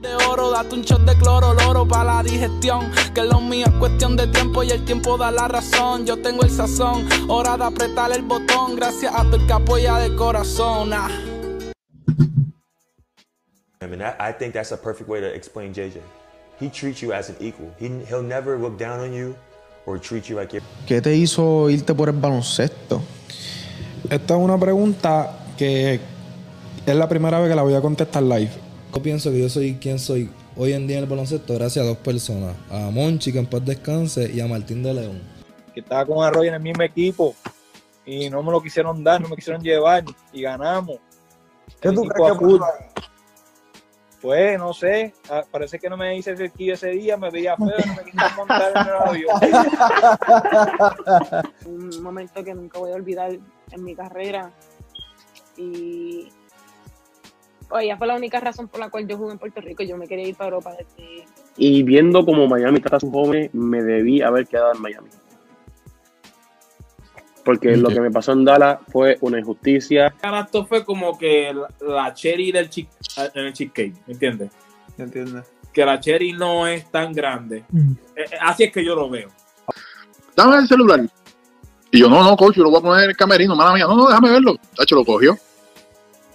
De oro, date un shot de cloro, loro para la digestión. Que lo mío es cuestión de tiempo y el tiempo da la razón. Yo tengo el sazón, hora de apretar el botón. Gracias a tu el que apoya de corazón. Ah. I mean, I, I think that's a perfect way to explain JJ. He treats you as an equal. He, he'll never look down on you or treat you like you're. ¿Qué te hizo irte por el baloncesto? Esta es una pregunta que es la primera vez que la voy a contestar live. Yo pienso que yo soy quien soy hoy en día en el baloncesto gracias a dos personas. A Monchi, que en paz descanse, y a Martín de León. que estaba con Arroyo en el mismo equipo y no me lo quisieron dar, no me quisieron llevar y ganamos. ¿Qué El tú crees que? Pues no sé, ah, parece que no me hice cerquillo ese día, me veía feo, no me quisieron montar en el avión. un momento que nunca voy a olvidar en mi carrera. Y oye, fue la única razón por la cual yo jugué en Puerto Rico. Yo me quería ir para Europa desde Y viendo como Miami a sus jóvenes, me debí haber quedado en Miami. Porque lo que me pasó en Dallas fue una injusticia. Esto fue como que la, cherry del chi- en el cheesecake, ¿me entiendes? ¿Entiendes? Que la cherry no es tan grande. Eh, eh, así es que yo lo veo. Dame el celular. Y yo, no, no, coach, yo lo voy a poner en el camerino, mala mía. No, no, déjame verlo. Tacho, lo cogió.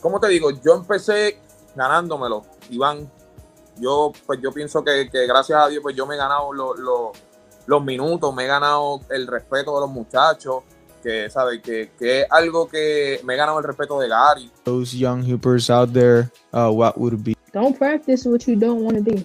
¿Cómo te digo? Yo empecé ganándomelo, Iván. Yo, pues yo pienso que, que gracias a Dios, pues yo me he ganado lo- lo- los minutos, me he ganado el respeto de los muchachos, que, ¿sabes? Que, que es algo que me he ganado el respeto de Gary. Those young hoopers out there, uh, what would be? Don't practice what you don't want to do.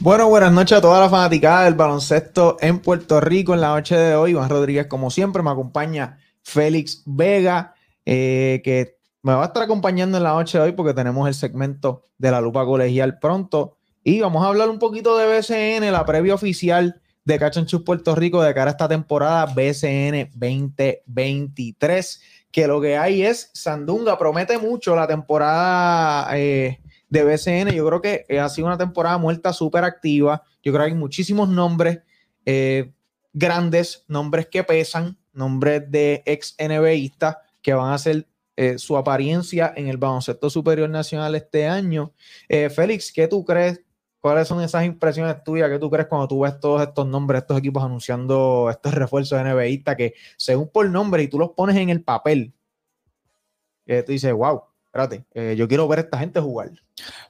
Bueno, buenas noches a toda la fanaticada del baloncesto en Puerto Rico en la noche de hoy. Iván Rodríguez, como siempre, me acompaña Félix Vega, eh, que me va a estar acompañando en la noche de hoy porque tenemos el segmento de la lupa colegial pronto. Y vamos a hablar un poquito de BCN, la previa oficial de Cachanchus Puerto Rico de cara a esta temporada BCN 2023. Que lo que hay es Sandunga, promete mucho la temporada eh, de BCN. Yo creo que eh, ha sido una temporada muerta súper activa. Yo creo que hay muchísimos nombres eh, grandes, nombres que pesan, nombres de ex NBAistas que van a hacer eh, su apariencia en el baloncesto superior nacional este año. Félix, ¿qué tú crees? ¿Cuáles son esas impresiones tuyas? ¿Qué tú crees cuando tú ves todos estos nombres, estos equipos anunciando estos refuerzos NBAistas que según por nombre y tú los pones en el papel, tú dices, wow, espérate, eh, yo quiero ver a esta gente jugar.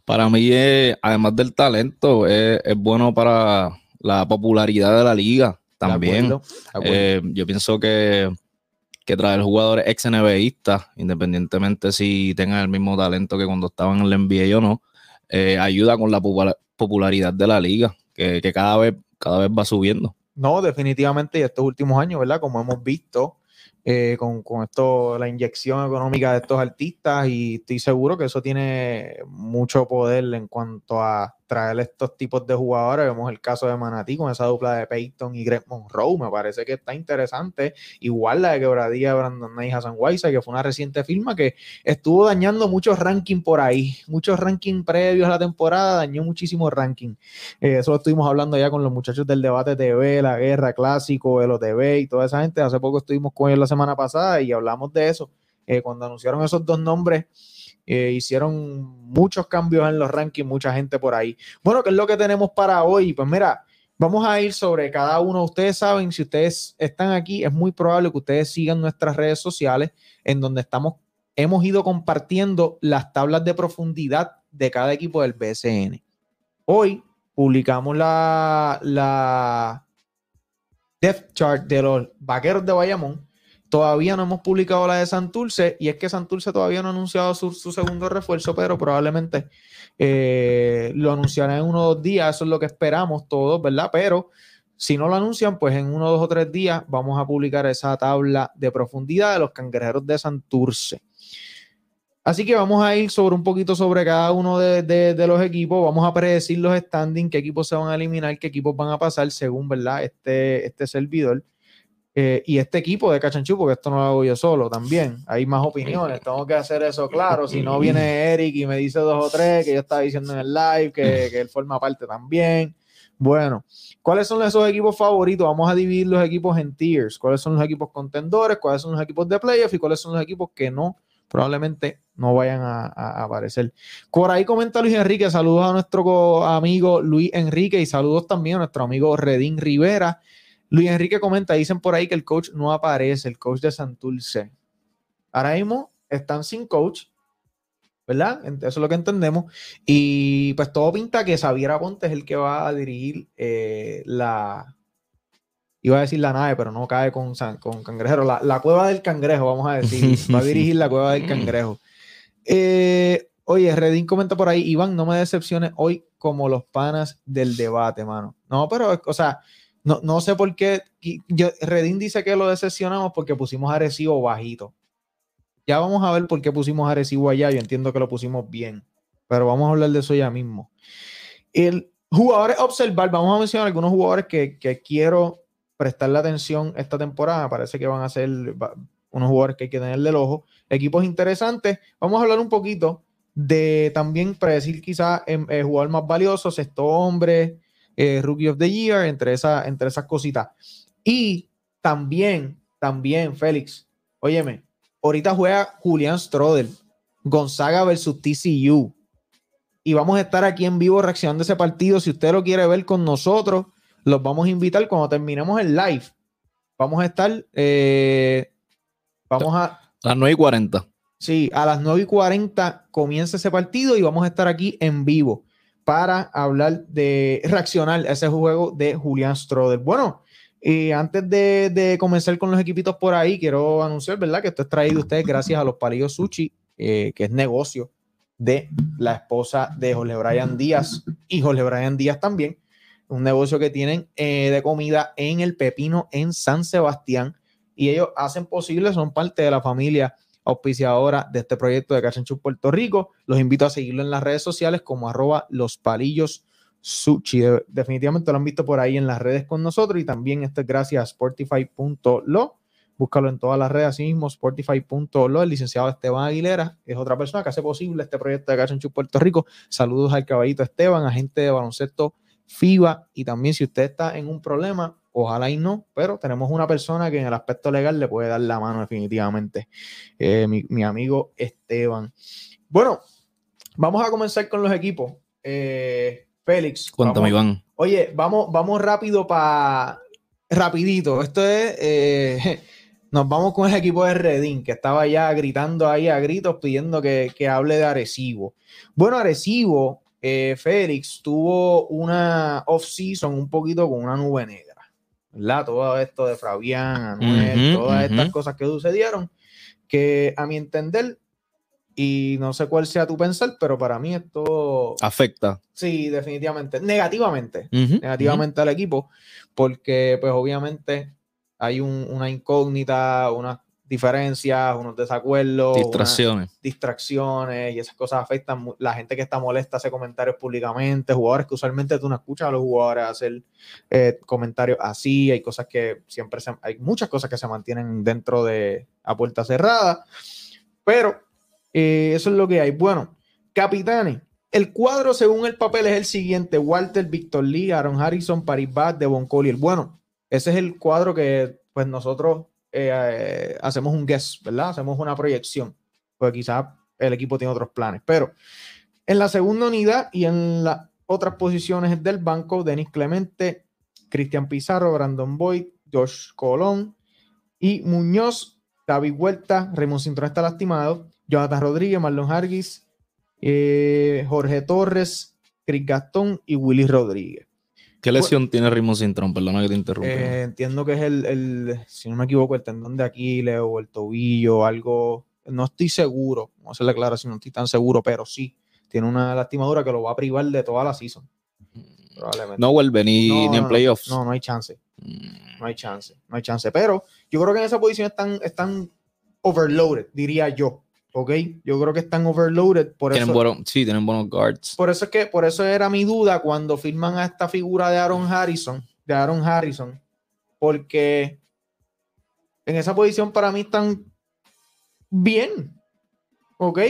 Para mí, eh, además del talento, es, es bueno para la popularidad de la liga también. acuerdo, de acuerdo. Eh, yo pienso que, que traer jugadores ex NBAistas, independientemente si tengan el mismo talento que cuando estaban en el NBA o no, eh, ayuda con la popula- popularidad de la liga, que, que cada vez, cada vez va subiendo. No, definitivamente, y estos últimos años, ¿verdad? Como hemos visto, eh, con, con esto, la inyección económica de estos artistas y estoy seguro que eso tiene mucho poder en cuanto a traer estos tipos de jugadores. Vemos el caso de Manatí con esa dupla de Peyton y Greg Monroe, me parece que está interesante. Igual la de Quebradilla de Brandon Knight y Hassan Weiss, que fue una reciente firma que estuvo dañando muchos rankings por ahí, muchos rankings previos a la temporada, dañó muchísimos rankings. Eh, eso lo estuvimos hablando ya con los muchachos del debate TV, la guerra clásico, el OTV y toda esa gente. Hace poco estuvimos con ellos la semana pasada y hablamos de eso. Eh, cuando anunciaron esos dos nombres, eh, hicieron muchos cambios en los rankings, mucha gente por ahí. Bueno, ¿qué es lo que tenemos para hoy? Pues mira, vamos a ir sobre cada uno. Ustedes saben, si ustedes están aquí, es muy probable que ustedes sigan nuestras redes sociales en donde estamos, hemos ido compartiendo las tablas de profundidad de cada equipo del BSN. Hoy publicamos la, la depth chart de los vaqueros de Bayamón. Todavía no hemos publicado la de Santurce y es que Santurce todavía no ha anunciado su, su segundo refuerzo, pero probablemente eh, lo anunciarán en uno o dos días. Eso es lo que esperamos todos, ¿verdad? Pero si no lo anuncian, pues en uno, dos o tres días vamos a publicar esa tabla de profundidad de los cangrejeros de Santurce. Así que vamos a ir sobre un poquito sobre cada uno de, de- de los equipos. Vamos a predecir los standings, qué equipos se van a eliminar, qué equipos van a pasar según, ¿verdad? Este, este servidor. Eh, y este equipo de Cachanchú, porque esto no lo hago yo solo también. Hay más opiniones, tengo que hacer eso claro. Si no viene Eric y me dice dos o tres, que yo estaba diciendo en el live, que, que él forma parte también. Bueno, ¿cuáles son esos equipos favoritos? Vamos a dividir los equipos en tiers. ¿Cuáles son los equipos contendores? ¿Cuáles son los equipos de playoff? ¿Y cuáles son los equipos que no, probablemente no vayan a, a- aparecer? Por ahí comenta Luis Enrique. Saludos a nuestro amigo Luis Enrique y saludos también a nuestro amigo Redín Rivera. Luis Enrique comenta, dicen por ahí que el coach no aparece, el coach de Santurce. Ahora mismo están sin coach, ¿verdad? Eso es lo que entendemos. Y pues todo pinta que Xavier Aponte es el que va a dirigir eh, la... Iba a decir la nave, pero no cae con, san- con cangrejero. La, la cueva del cangrejo, vamos a decir. Va a dirigir la cueva del cangrejo. Eh, oye, Redín comenta por ahí, Iván, no me decepciones hoy como los panas del debate, mano. No, pero, o sea, no, no sé por qué. Yo, Redín dice que lo decepcionamos porque pusimos Arecibo bajito. Ya vamos a ver por qué pusimos Arecibo allá. Yo entiendo que lo pusimos bien, pero vamos a hablar de eso ya mismo. El jugadores observar, vamos a mencionar algunos jugadores que, que quiero prestarle atención esta temporada. Parece que van a ser unos jugadores que hay que tenerle el ojo. Equipos interesantes. Vamos a hablar un poquito de también predecir quizás el jugador más valioso, sexto hombre, eh, Rookie of the Year, entre, esa, entre esas cositas. Y también, también, Félix, óyeme, ahorita juega Julián Strodel, Gonzaga versus TCU. Y vamos a estar aquí en vivo reaccionando a ese partido. Si usted lo quiere ver con nosotros, los vamos a invitar cuando terminemos el live. Vamos a estar, eh, vamos a, Las 9 y 40. Sí, a las 9 y 40 comienza ese partido y vamos a estar aquí en vivo para hablar de reaccionar a ese juego de Julián Stroder. Bueno, y antes de, de comenzar con los equipitos por ahí, quiero anunciar, ¿verdad? Que esto es traído a ustedes gracias a los palillos sushi, eh, que es negocio de la esposa de Jorge Brian Díaz y Jorge Brian Díaz también. Un negocio que tienen eh, de comida en el Pepino en San Sebastián y ellos hacen posible, son parte de la familia auspiciadora de este proyecto de Cachanchu Puerto Rico. Los invito a seguirlo en las redes sociales como arroba los palillos definitivamente lo han visto por ahí en las redes con nosotros y también esto es gracias a sportify.lo. Búscalo en todas las redes, así mismo, sportify.lo. El licenciado Esteban Aguilera es otra persona que hace posible este proyecto de Cachanchu Puerto Rico. Saludos al caballito Esteban, agente de baloncesto FIBA. Y también si usted está en un problema, ojalá y no, pero tenemos una persona que en el aspecto legal le puede dar la mano definitivamente. Eh, mi, mi amigo Esteban. Bueno, vamos a comenzar con los equipos. Eh, Félix. Cuéntame, vamos- Iván. Oye, vamos, vamos rápido para. Rapidito. Esto es. eh, nos vamos con el equipo de Redín, que estaba ya gritando ahí a gritos pidiendo que, que hable de Arecibo. Bueno, Arecibo, eh, Félix, tuvo una off-season un poquito con una nube negra. ¿Verdad? Todo esto de Fabián, Anuel, todas estas cosas que sucedieron, que a mi entender, y no sé cuál sea tu pensar, pero para mí esto Afecta. Sí, definitivamente. Negativamente. Negativamente al equipo, porque pues obviamente hay un- una incógnita, unas diferencias, unos desacuerdos, Distracciones. distracciones y esas cosas afectan. La gente que está molesta hace comentarios públicamente, jugadores que usualmente tú no escuchas a los jugadores hacer eh, comentarios así, hay cosas que siempre se, hay muchas cosas que se mantienen dentro de a puerta cerrada, pero eh, eso es lo que hay. Bueno, capitanes, el cuadro según el papel es el siguiente: Walter, Víctor Lee, Aaron Harrison, Paribas, Devon Collier. Bueno, ese es el cuadro que pues nosotros eh, hacemos un guess, ¿verdad? Hacemos una proyección, porque quizás el equipo tiene otros planes, pero en la segunda unidad y en las otras posiciones del banco, Denis Clemente, Cristian Pizarro, Brandon Boyd, Josh Colón y Muñoz, David Huerta, Raymond Cintrón está lastimado, Jonathan Rodríguez, Marlon Hargis, eh, Jorge Torres, Chris Gastón y Willy Rodríguez. ¿Qué lesión tiene Ritmo Cintrón? Perdona que te interrumpa. Eh, entiendo que es el, el- si no me equivoco, el tendón de Aquiles o el tobillo, algo. No estoy seguro, no sé la aclaración, no estoy tan seguro, pero sí, tiene una lastimadura que lo va a privar de toda la season. Probablemente. no vuelve ni, No, ni no, en no. playoffs. No, no hay chance. No hay chance, no hay chance. Pero yo creo que en esa posición están, están overloaded, diría yo. ¿Ok? Yo creo que están overloaded. Por Tienen eso, buenos- sí, tienen buenos guards. por eso es que, por eso era mi duda cuando firman a esta figura de Aaron Harrison, de Aaron Harrison, porque en esa posición para mí están bien, ¿ok?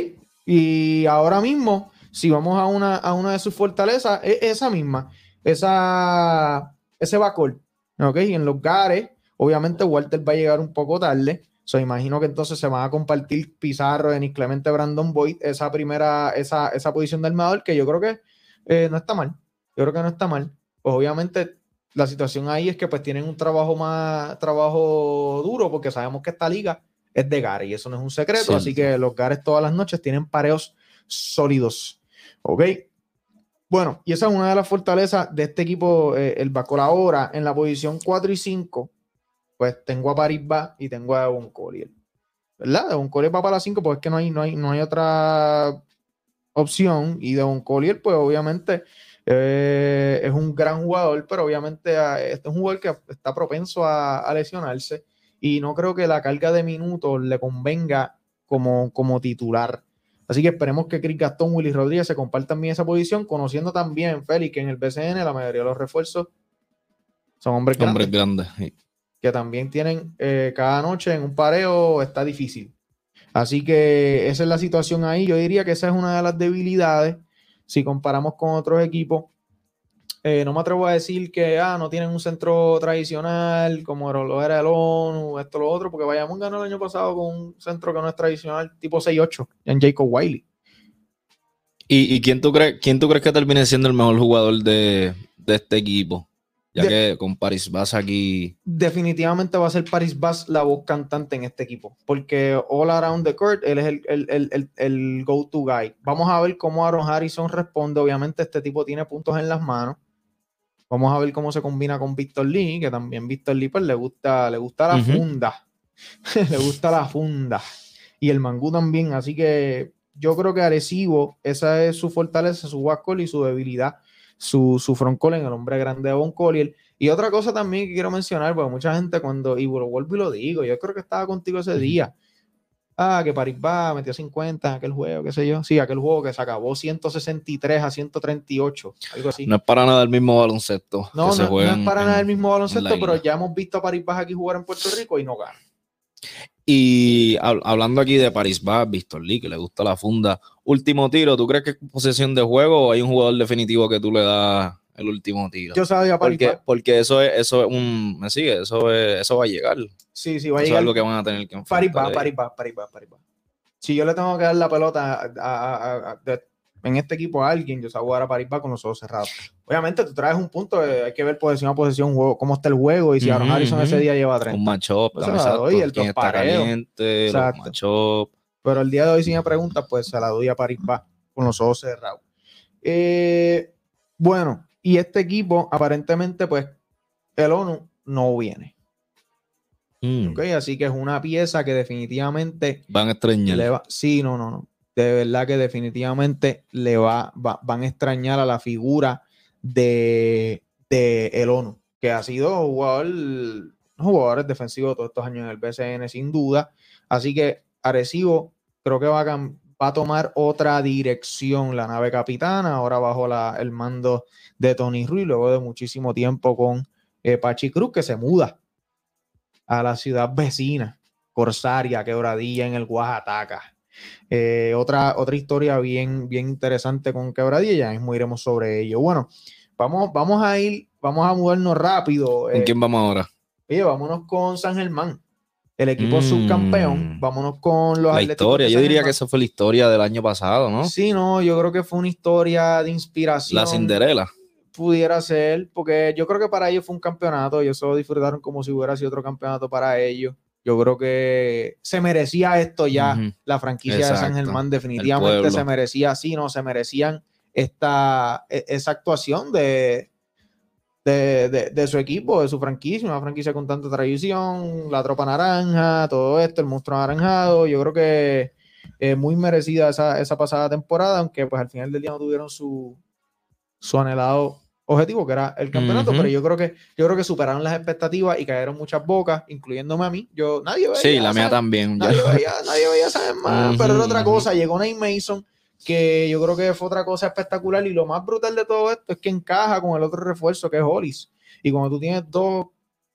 Y ahora mismo, si vamos a una, a una de sus fortalezas, es esa misma, esa, ese backcourt, ¿ok? En los gares, obviamente Walter va a llegar un poco tarde, so, imagino que entonces se van a compartir Pizarro, Denis Clemente, Brandon Boyd, esa primera, esa, esa posición de armador que yo creo que eh, no está mal, yo creo que no está mal, pues obviamente la situación ahí es que pues tienen un trabajo más, trabajo duro, porque sabemos que esta liga es de Gares y eso no es un secreto, así que los Gares todas las noches tienen pareos sólidos, ¿ok? Bueno, y esa es una de las fortalezas de este equipo, eh, el Bacol ahora, en la posición 4 y 5, pues tengo a Parisba y tengo a Devon Collier, ¿verdad? Devon Collier va para la 5 porque es que no hay, no hay, no hay otra opción y Devon Collier, pues obviamente eh, es un gran jugador, pero obviamente ah, este es un jugador que está propenso a, a lesionarse y no creo que la carga de minutos le convenga como, como titular. Así que esperemos que Chris Gastón, Willy Rodríguez se compartan bien esa posición, conociendo también, Félix, que en el BCN la mayoría de los refuerzos son hombres grandes Hombres grandes. sí. Que también tienen eh, cada noche en un pareo, está difícil. Así que esa es la situación ahí. Yo diría que esa es una de las debilidades si comparamos con otros equipos. Eh, no me atrevo a decir que ah, no tienen un centro tradicional como lo era el ONU, esto, lo otro, porque Bayamón ganó el año pasado con un centro que no es tradicional, tipo 6-8, en Jacob Wiley. ¿Y, y quién, tú crees, quién tú crees que termine siendo el mejor jugador de, de este equipo? Ya De- que con Paris vas aquí. definitivamente va a ser Paris Bass la voz cantante en este equipo, porque all around the court, él es el, el, el, el, el go-to guy. Vamos a ver cómo Aaron Harrison responde. Obviamente, este tipo tiene puntos en las manos. Vamos a ver cómo se combina con Víctor Lee, que también Víctor Lee pues, le gusta, le gusta la funda. le gusta la funda. Y el mangú también. Así que yo creo que Arecibo, esa es su fortaleza, su backcourt y su debilidad, su, su frontcourt en el hombre grande de Von Collier. Y otra cosa también que quiero mencionar, porque mucha gente cuando, y lo vuelvo y lo digo, yo creo que estaba contigo ese día. Ah, que Paris va, metió 50 en aquel juego, qué sé yo. Sí, aquel juego que se acabó 163 a 138, algo así. No es para nada el mismo baloncesto. No, que no, se no es en- para nada el mismo baloncesto, pero ya hemos visto a Paris Baja aquí jugar en Puerto Rico y no gana. Y hab- hablando aquí de Paris Bas, Víctor Lee, que le gusta la funda. Último tiro, ¿tú crees que es posesión de juego o hay un jugador definitivo que tú le das el último tiro? Yo sabía Paris porque, porque eso es, eso es un, me sigue, eso es, eso va a llegar. Sí, sí, va a Eso llegar. es algo que van a tener que Paris enfrentar va, ellos. Paris va, Paris va, Paris. Si yo le tengo que dar la pelota a- en este equipo a alguien, yo sé jugar a Paris va con los ojos cerrados. Obviamente, tú traes un punto, hay que ver posesión a posesión, juego, cómo está el juego y si Aaron Harrison ese día lleva 30. Un matchup, Pues se la exacto. doy, el quién está los matchup. Pero el día de hoy, si me preguntas, pues se la doy a Paris va con los ojos cerrados. Eh, bueno, y este equipo, aparentemente, pues el ONU no viene. Mm, ¿ok? Así que es una pieza que definitivamente Van a extrañar. le va. Sí, no, no, no. De verdad que definitivamente le va, va- van a extrañar a la figura de, de el ONU, que ha sido jugador jugadores defensivos todos estos años en el BCN, sin duda. Así que Arecibo creo que va a, va a tomar otra dirección la nave capitana, ahora bajo la- el mando de Tony Ruiz, luego de muchísimo tiempo con eh, Pachi Cruz, que se muda a la ciudad vecina, Corsaria, Quebradilla en el Oaxaca. Eh, otra, otra historia bien, bien interesante con Quebradilla, ya mismo iremos sobre ello. Bueno, vamos, vamos a ir, vamos a movernos rápido. ¿Con eh, quién vamos ahora? Oye, vámonos con San Germán, el equipo Mm. subcampeón. Vámonos con los La historia, yo diría que esa fue la historia del año pasado, ¿no? Sí, no, yo creo que fue una historia de inspiración. La Cinderela. Pudiera ser, porque yo creo que para ellos fue un campeonato, ellos solo disfrutaron como si hubiera sido otro campeonato para ellos. Yo creo que se merecía esto ya, la franquicia de San. Germán definitivamente se merecía, sí, no, se merecían esta, e- esa actuación de, de, de- de su equipo, de su franquicia, una franquicia con tanta tradición, la tropa naranja, todo esto, el monstruo anaranjado, yo creo que eh, muy merecida esa, esa pasada temporada, aunque pues al final del día no tuvieron su, su anhelado objetivo, que era el campeonato, pero yo creo que yo creo que superaron las expectativas y cayeron muchas bocas, incluyéndome a mí. Yo nadie veía, Sí, la mía también. Nadie veía, nadie veía Germán, pero era otra cosa. Llegó Nate Mason, que yo creo que fue otra cosa espectacular. Y lo más brutal de todo esto es que encaja con el otro refuerzo que es Hollis. Y cuando tú tienes dos,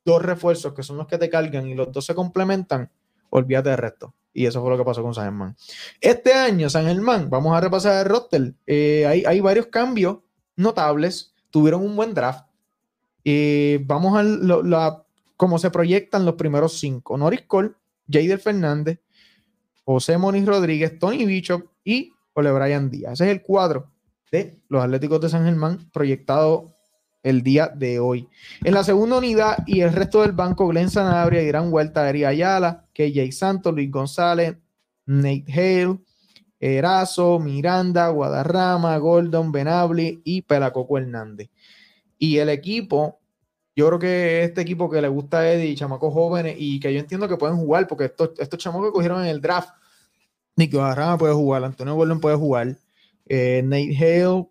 dos refuerzos que son los que te cargan y los dos se complementan, olvídate del resto. Y eso fue lo que pasó con San Germán. Este año, San Germán, vamos a repasar el roster. Eh, hay, hay varios cambios notables. Tuvieron un buen draft. Eh, vamos a lo- la- cómo se proyectan los primeros cinco. Norris Cole, Jader Fernández, José Moniz Rodríguez, Tony Bishop y Ole Brian Díaz. Ese es el cuadro de los Atléticos de San Germán proyectado el día de hoy. En la segunda unidad y el resto del banco, Glenn Sanabria, Irán Huerta, Eri Ayala, KJ Santos, Luis González, Nate Hale, Erazo, Miranda, Guadarrama, Gordon, Benabli y Pelacoco Hernández. Y el equipo, yo creo que este equipo que le gusta a Eddie, chamacos jóvenes, y que yo entiendo que pueden jugar, porque estos, estos chamacos que cogieron en el draft, Nicky Guadarrama puede jugar, Antonio Gordon puede jugar, eh, Nate Hale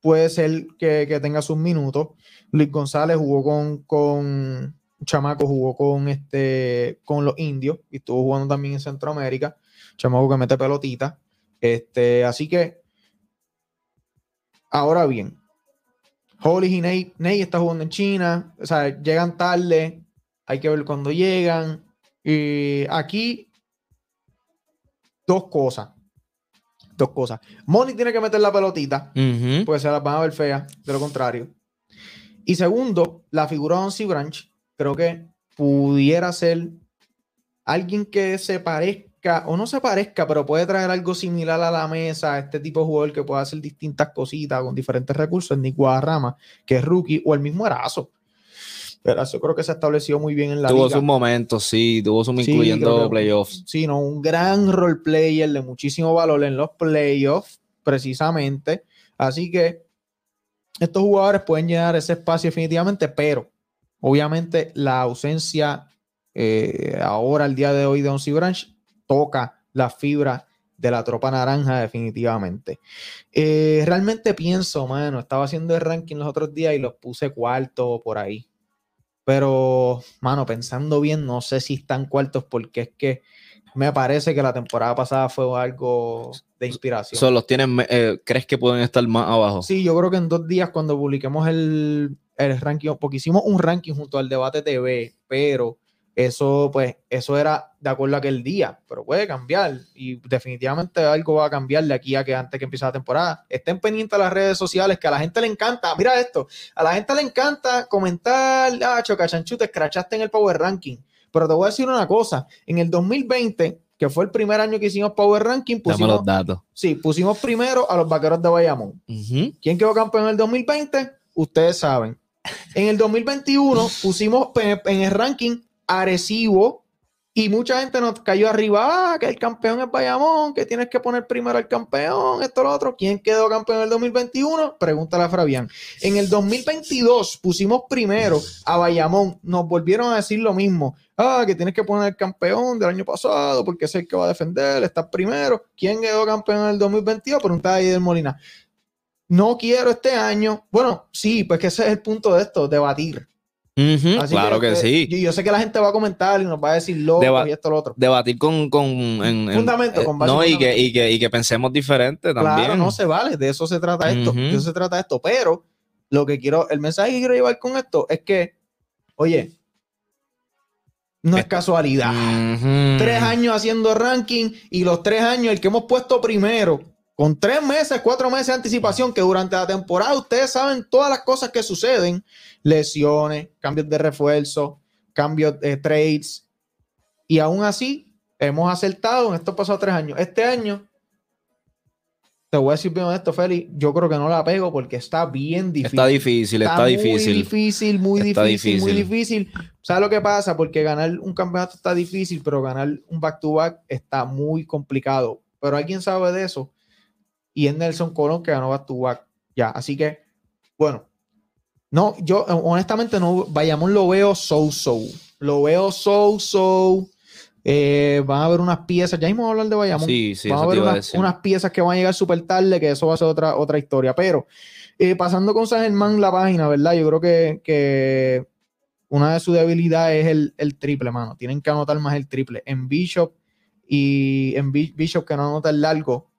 puede ser que, que tenga sus minutos. Luis González jugó con, con Chamaco, jugó con este con los indios y estuvo jugando también en Centroamérica. Chamaco que mete pelotita. Este, así que ahora bien, Hollis y Nate, Nate está jugando en China, o sea, llegan tarde, hay que ver cuándo llegan. Y aquí, dos cosas. Dos cosas. Moni tiene que meter la pelotita, Ujú. pues se las van a ver feas, de lo contrario. Y segundo, la figura de Onsi Branch, creo que pudiera ser alguien que se parezca, o no se parezca, pero puede traer algo similar a la mesa, este tipo de jugador que puede hacer distintas cositas con diferentes recursos, Nick Guadarrama, que es rookie, o el mismo Erazo. Erazo creo que se estableció muy bien en la tuvo sus momentos, sí, tuvo sus Sí, incluyendo que- playoffs. Sí, no, un gran role player de muchísimo valor en los playoffs, precisamente. Así que estos jugadores pueden llenar ese espacio definitivamente, pero obviamente la ausencia eh, ahora, el día de hoy, de Onsi Branch, toca la fibra de la tropa naranja definitivamente. Eh, realmente pienso, mano, estaba haciendo el ranking los otros días y los puse cuarto por ahí. Pero, mano, pensando bien, no sé si están cuartos porque es que me parece que la temporada pasada fue algo de inspiración. So, los tienen, eh, ¿Crees que pueden estar más abajo? Sí, yo creo que en dos días cuando publiquemos el, el ranking, porque hicimos un ranking junto al debate TV, pero eso, pues, eso era de acuerdo a aquel día, pero puede cambiar y definitivamente algo va a cambiar de aquí a que antes que empiece la temporada. Estén pendientes a las redes sociales, que a la gente le encanta, mira esto, a la gente le encanta comentar, ah, chocachanchu, te escrachaste en el Power Ranking, pero te voy a decir una cosa, en el 2020, que fue el primer año que hicimos Power Ranking, pusimos, los datos. sí, pusimos primero a los Vaqueros de Bayamón. ¿Quién quedó campeón en el 2020? Ustedes saben. En el 2021 pusimos en el ranking Arecibo y mucha gente nos cayó arriba. Ah, que el campeón es Bayamón, que tienes que poner primero al campeón, esto, lo otro. ¿Quién quedó campeón en el 2021? Pregúntale a Fabián. En el 2022 pusimos primero a Bayamón. Nos volvieron a decir lo mismo. Ah, que tienes que poner el campeón del año pasado porque es el que va a defender, está primero. ¿Quién quedó campeón en el 2022? Preguntaba ahí del Molina no quiero este año. Bueno, sí, pues que ese es el punto de esto, debatir. Claro que, eh, sí. Yo, yo sé que la gente va a comentar y nos va a decir loco Deba- y esto lo otro. Debatir con, con en- en- Fundamento, eh, con base no, y que, y, que, y que pensemos diferente también. Claro, no se vale, de eso se trata esto, de eso se trata esto, pero lo que quiero, el mensaje que quiero llevar con esto es que, oye, no es casualidad. Ujú. Tres años haciendo ranking y los tres años el que hemos puesto primero, con tres meses, cuatro meses de anticipación, que durante la temporada ustedes saben todas las cosas que suceden, lesiones, cambios de refuerzo, cambios de trades, y aún así hemos acertado en estos pasados tres años. Este año, te voy a decir bien esto, Félix, yo creo que no la pego porque está bien difícil. Está difícil, está muy difícil. difícil, muy Está difícil, muy difícil. difícil. ¿Sabes lo que pasa? Porque ganar un campeonato está difícil, pero ganar un back-to-back está muy complicado. Pero alguien sabe de eso. Y es Nelson Colón que ganó back-to-back. Ya, así que, bueno. No, yo eh, honestamente no, Bayamón lo veo so-so. Lo veo so-so. Eh, van a haber unas piezas, ya mismo vamos a hablar de Bayamón. Sí, sí, van a haber a unas, piezas que van a llegar súper tarde, que eso va a ser otra, otra historia. Pero eh, pasando con San Germán la página, ¿verdad? Yo creo que, que una de sus debilidades es el, el triple, mano. Tienen que anotar más el triple. En Bishop y en Bi- Bishop que no anota el largo,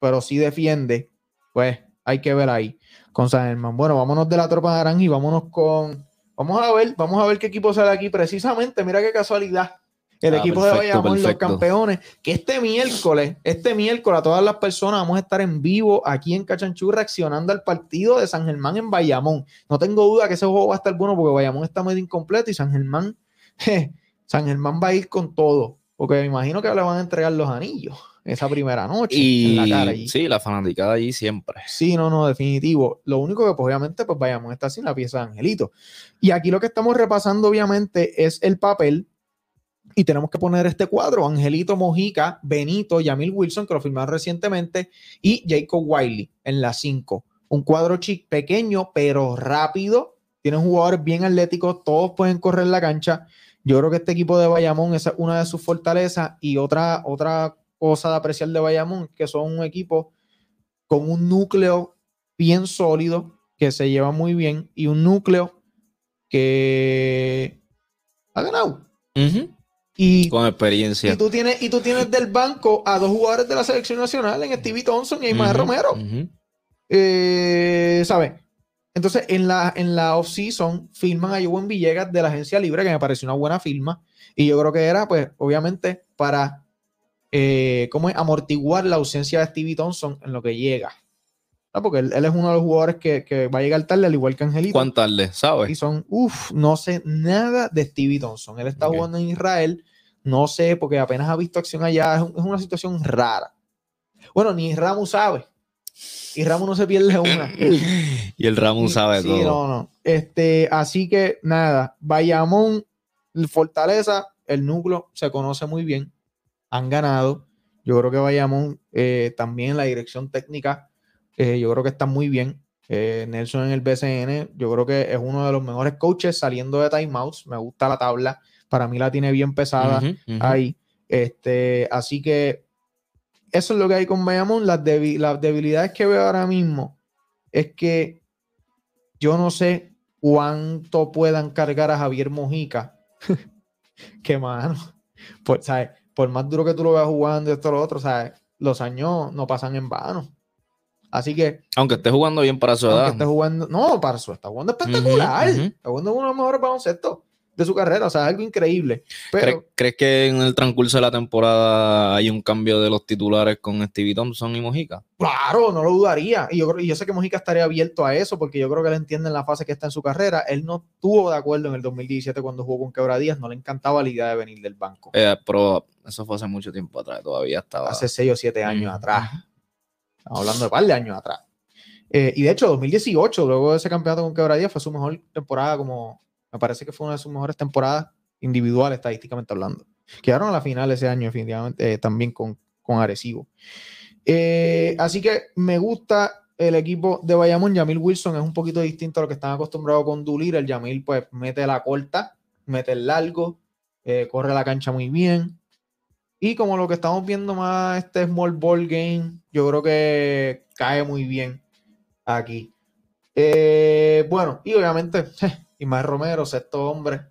pero sí defiende, pues hay que ver ahí con San Germán. Bueno, vámonos de la tropa naranja y vámonos con. Vamos a ver, vamos a ver qué equipo sale aquí precisamente. Mira qué casualidad. El Ah, equipo de perfecto, Bayamón, los campeones, que este miércoles, este miércoles a todas las personas vamos a estar en vivo aquí en Cachanchú reaccionando al partido de San Germán en Bayamón. No tengo duda que ese juego va a estar bueno porque Bayamón está medio incompleto y San Germán, je, San Germán va a ir con todo. Porque me imagino que le van a entregar los anillos esa primera noche Y en la cara allí. sí, la fanaticada allí siempre. Sí, no, no, definitivo. Lo único que, pues, obviamente, pues vayamos, está sin la pieza de Angelito. Y aquí lo que estamos repasando, obviamente, es el papel. Y tenemos que poner este cuadro: Angelito Mojica, Benito, Yamil Wilson, que lo firmaron recientemente, y Jacob Wiley en la 5. Un cuadro chic, pequeño, pero rápido. Tienen jugadores bien atléticos, todos pueden correr la cancha. Yo creo que este equipo de Bayamón esa es una de sus fortalezas. Y otra, otra cosa de apreciar de Bayamón, que son un equipo con un núcleo bien sólido, que se lleva muy bien, y un núcleo que ha ganado. Y, Con experiencia. y tú tienes, y tú tienes del banco a dos jugadores de la selección nacional, en Stevie Thompson y Ujú, Romero. Eh, ¿Sabes? Entonces, en la, en la off-season firman a Joven Villegas de la agencia libre, que me pareció una buena firma. Y yo creo que era, pues, obviamente, para eh, ¿cómo es? amortiguar la ausencia de Stevie Thompson en lo que llega. Ah, Porque él, él es uno de los jugadores que, que va a llegar tarde, al igual que Angelito. ¿Cuán tarde? ¿Sabes? Y son, uff, no sé nada de Stevie Thompson. Él está Ok. jugando en Israel, no sé, porque apenas ha visto acción allá. Es, un- es una situación rara. Bueno, ni Ramu sabe. Y Ramu no se pierde una. Y el Ramón sabe Sí, todo. no, no. Este, así que nada, Bayamón, Fortaleza, el núcleo se conoce muy bien. Han ganado. Yo creo que Bayamón eh, también la dirección técnica, eh, yo creo que está muy bien. Eh, Nelson en el BCN, yo creo que es uno de los mejores coaches saliendo de timeouts. Me gusta la tabla. Para mí la tiene bien pesada ahí. Este, así que eso es lo que hay con Bayamón. Las, debi- las debilidades que veo ahora mismo es que yo no sé cuánto puedan cargar a Javier Mojica. que mano, por, ¿sabes? Por más duro que tú lo veas jugando y esto lo otro, ¿sabes? los años no pasan en vano. Así que, Aunque esté jugando bien para su edad. aunque esté jugando, no, para eso, está jugando espectacular. Está jugando uno de los mejores baloncestos de su carrera, o sea, es algo increíble. Pero, ¿Crees, crees que en el transcurso de la temporada hay un cambio de los titulares con Stevie Thompson y Mojica? Claro, no lo dudaría. Y yo, creo- y yo sé que Mojica estaría abierto a eso porque yo creo que él entiende en la fase que está en su carrera. Él no estuvo de acuerdo en el 2017 cuando jugó con Quebradías. No le encantaba la idea de venir del banco. Eh, pero eso fue hace mucho tiempo atrás, todavía estaba. Hace 6 o 7 años Mm. atrás. Estamos hablando de un par de años atrás. Eh, y de hecho, 2018, luego de ese campeonato con Quebradías, fue su mejor temporada como... Me parece que fue una de sus mejores temporadas individuales, estadísticamente hablando. Quedaron a la final ese año, definitivamente, eh, también con, con Arecibo. Eh, así que me gusta el equipo de Bayamón. Yamil Wilson es un poquito distinto a lo que están acostumbrados con Dulir. El Yamil, pues, mete la corta, mete el largo, eh, corre la cancha muy bien. Y como lo que estamos viendo más, este small ball game, yo creo que cae muy bien aquí. Eh, bueno, y obviamente Ismael Romero, sexto hombre.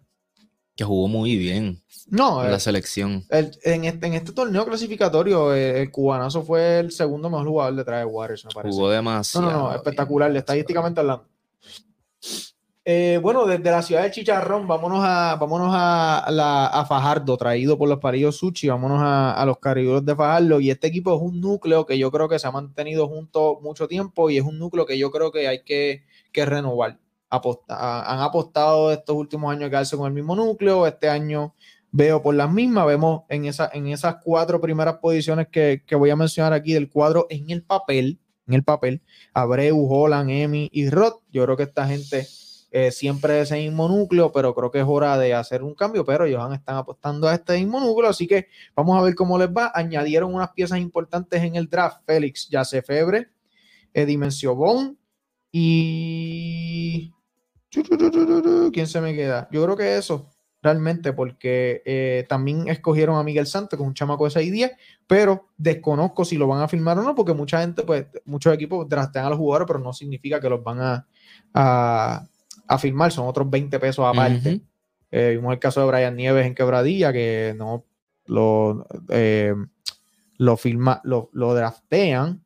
Que jugó muy bien No, en la eh, selección. el- en, este, en este torneo clasificatorio, eh, el cubanazo fue el segundo mejor jugador detrás de Waters, me parece. Jugó No, demasiado. no, no, espectacular, estadísticamente hablando. Eh, bueno, desde la ciudad de Chicharrón, vámonos a, vámonos a, la, a Fajardo, traído por los parillos Suchi, vámonos a, a los caribeos de Fajardo. Y este equipo es un núcleo que yo creo que se ha mantenido junto mucho tiempo y es un núcleo que yo creo que hay que, que renovar. Han apostado estos últimos años a quedarse con el mismo núcleo. Este año veo por las mismas, vemos en, esa, en esas cuatro primeras posiciones que, que voy a mencionar aquí del cuadro en el papel, en el papel, Abreu, Holland, Emi y Rod. Yo creo que esta gente eh, siempre es ese mismo núcleo, pero creo que es hora de hacer un cambio, pero ellos están apostando a este mismo núcleo, así que vamos a ver cómo les va. Añadieron unas piezas importantes en el draft, Félix, Yace Febre, eh, Bon y... ¿Quién se me queda? Yo creo que eso, realmente, porque eh, también escogieron a Miguel Santos, es un chamaco de 6'10, pero desconozco si lo van a firmar o no, porque mucha gente, pues, muchos equipos draftean a los jugadores, pero no significa que los van a, a, a firmar, son otros 20 pesos aparte. Eh, vimos el caso de Brian Nieves en Quebradilla, que no lo, eh, lo, firma, lo, lo draftean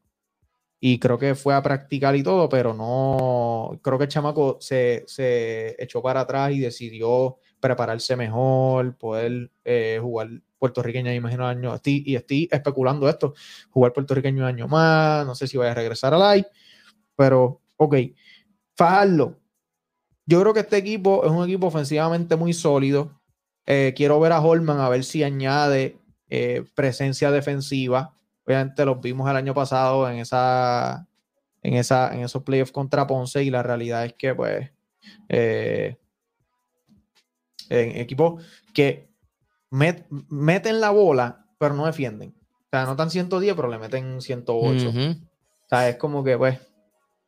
y creo que fue a practicar y todo, pero no, creo que el chamaco se, se echó para atrás y decidió prepararse mejor, poder eh, jugar puertorriqueño, me imagino, año, y estoy especulando esto, jugar puertorriqueño un año más, no sé si vaya a regresar al live, pero ok, Fajardo, yo creo que este equipo es un equipo ofensivamente muy sólido. Eh, quiero ver a Holman a ver si añade eh, presencia defensiva. Obviamente los vimos el año pasado en esa en esa en esos playoffs contra Ponce y la realidad es que pues eh, en equipos que met- meten la bola pero no defienden. O sea, anotan 110 pero le meten 108. Ujú. O sea, es como que, pues,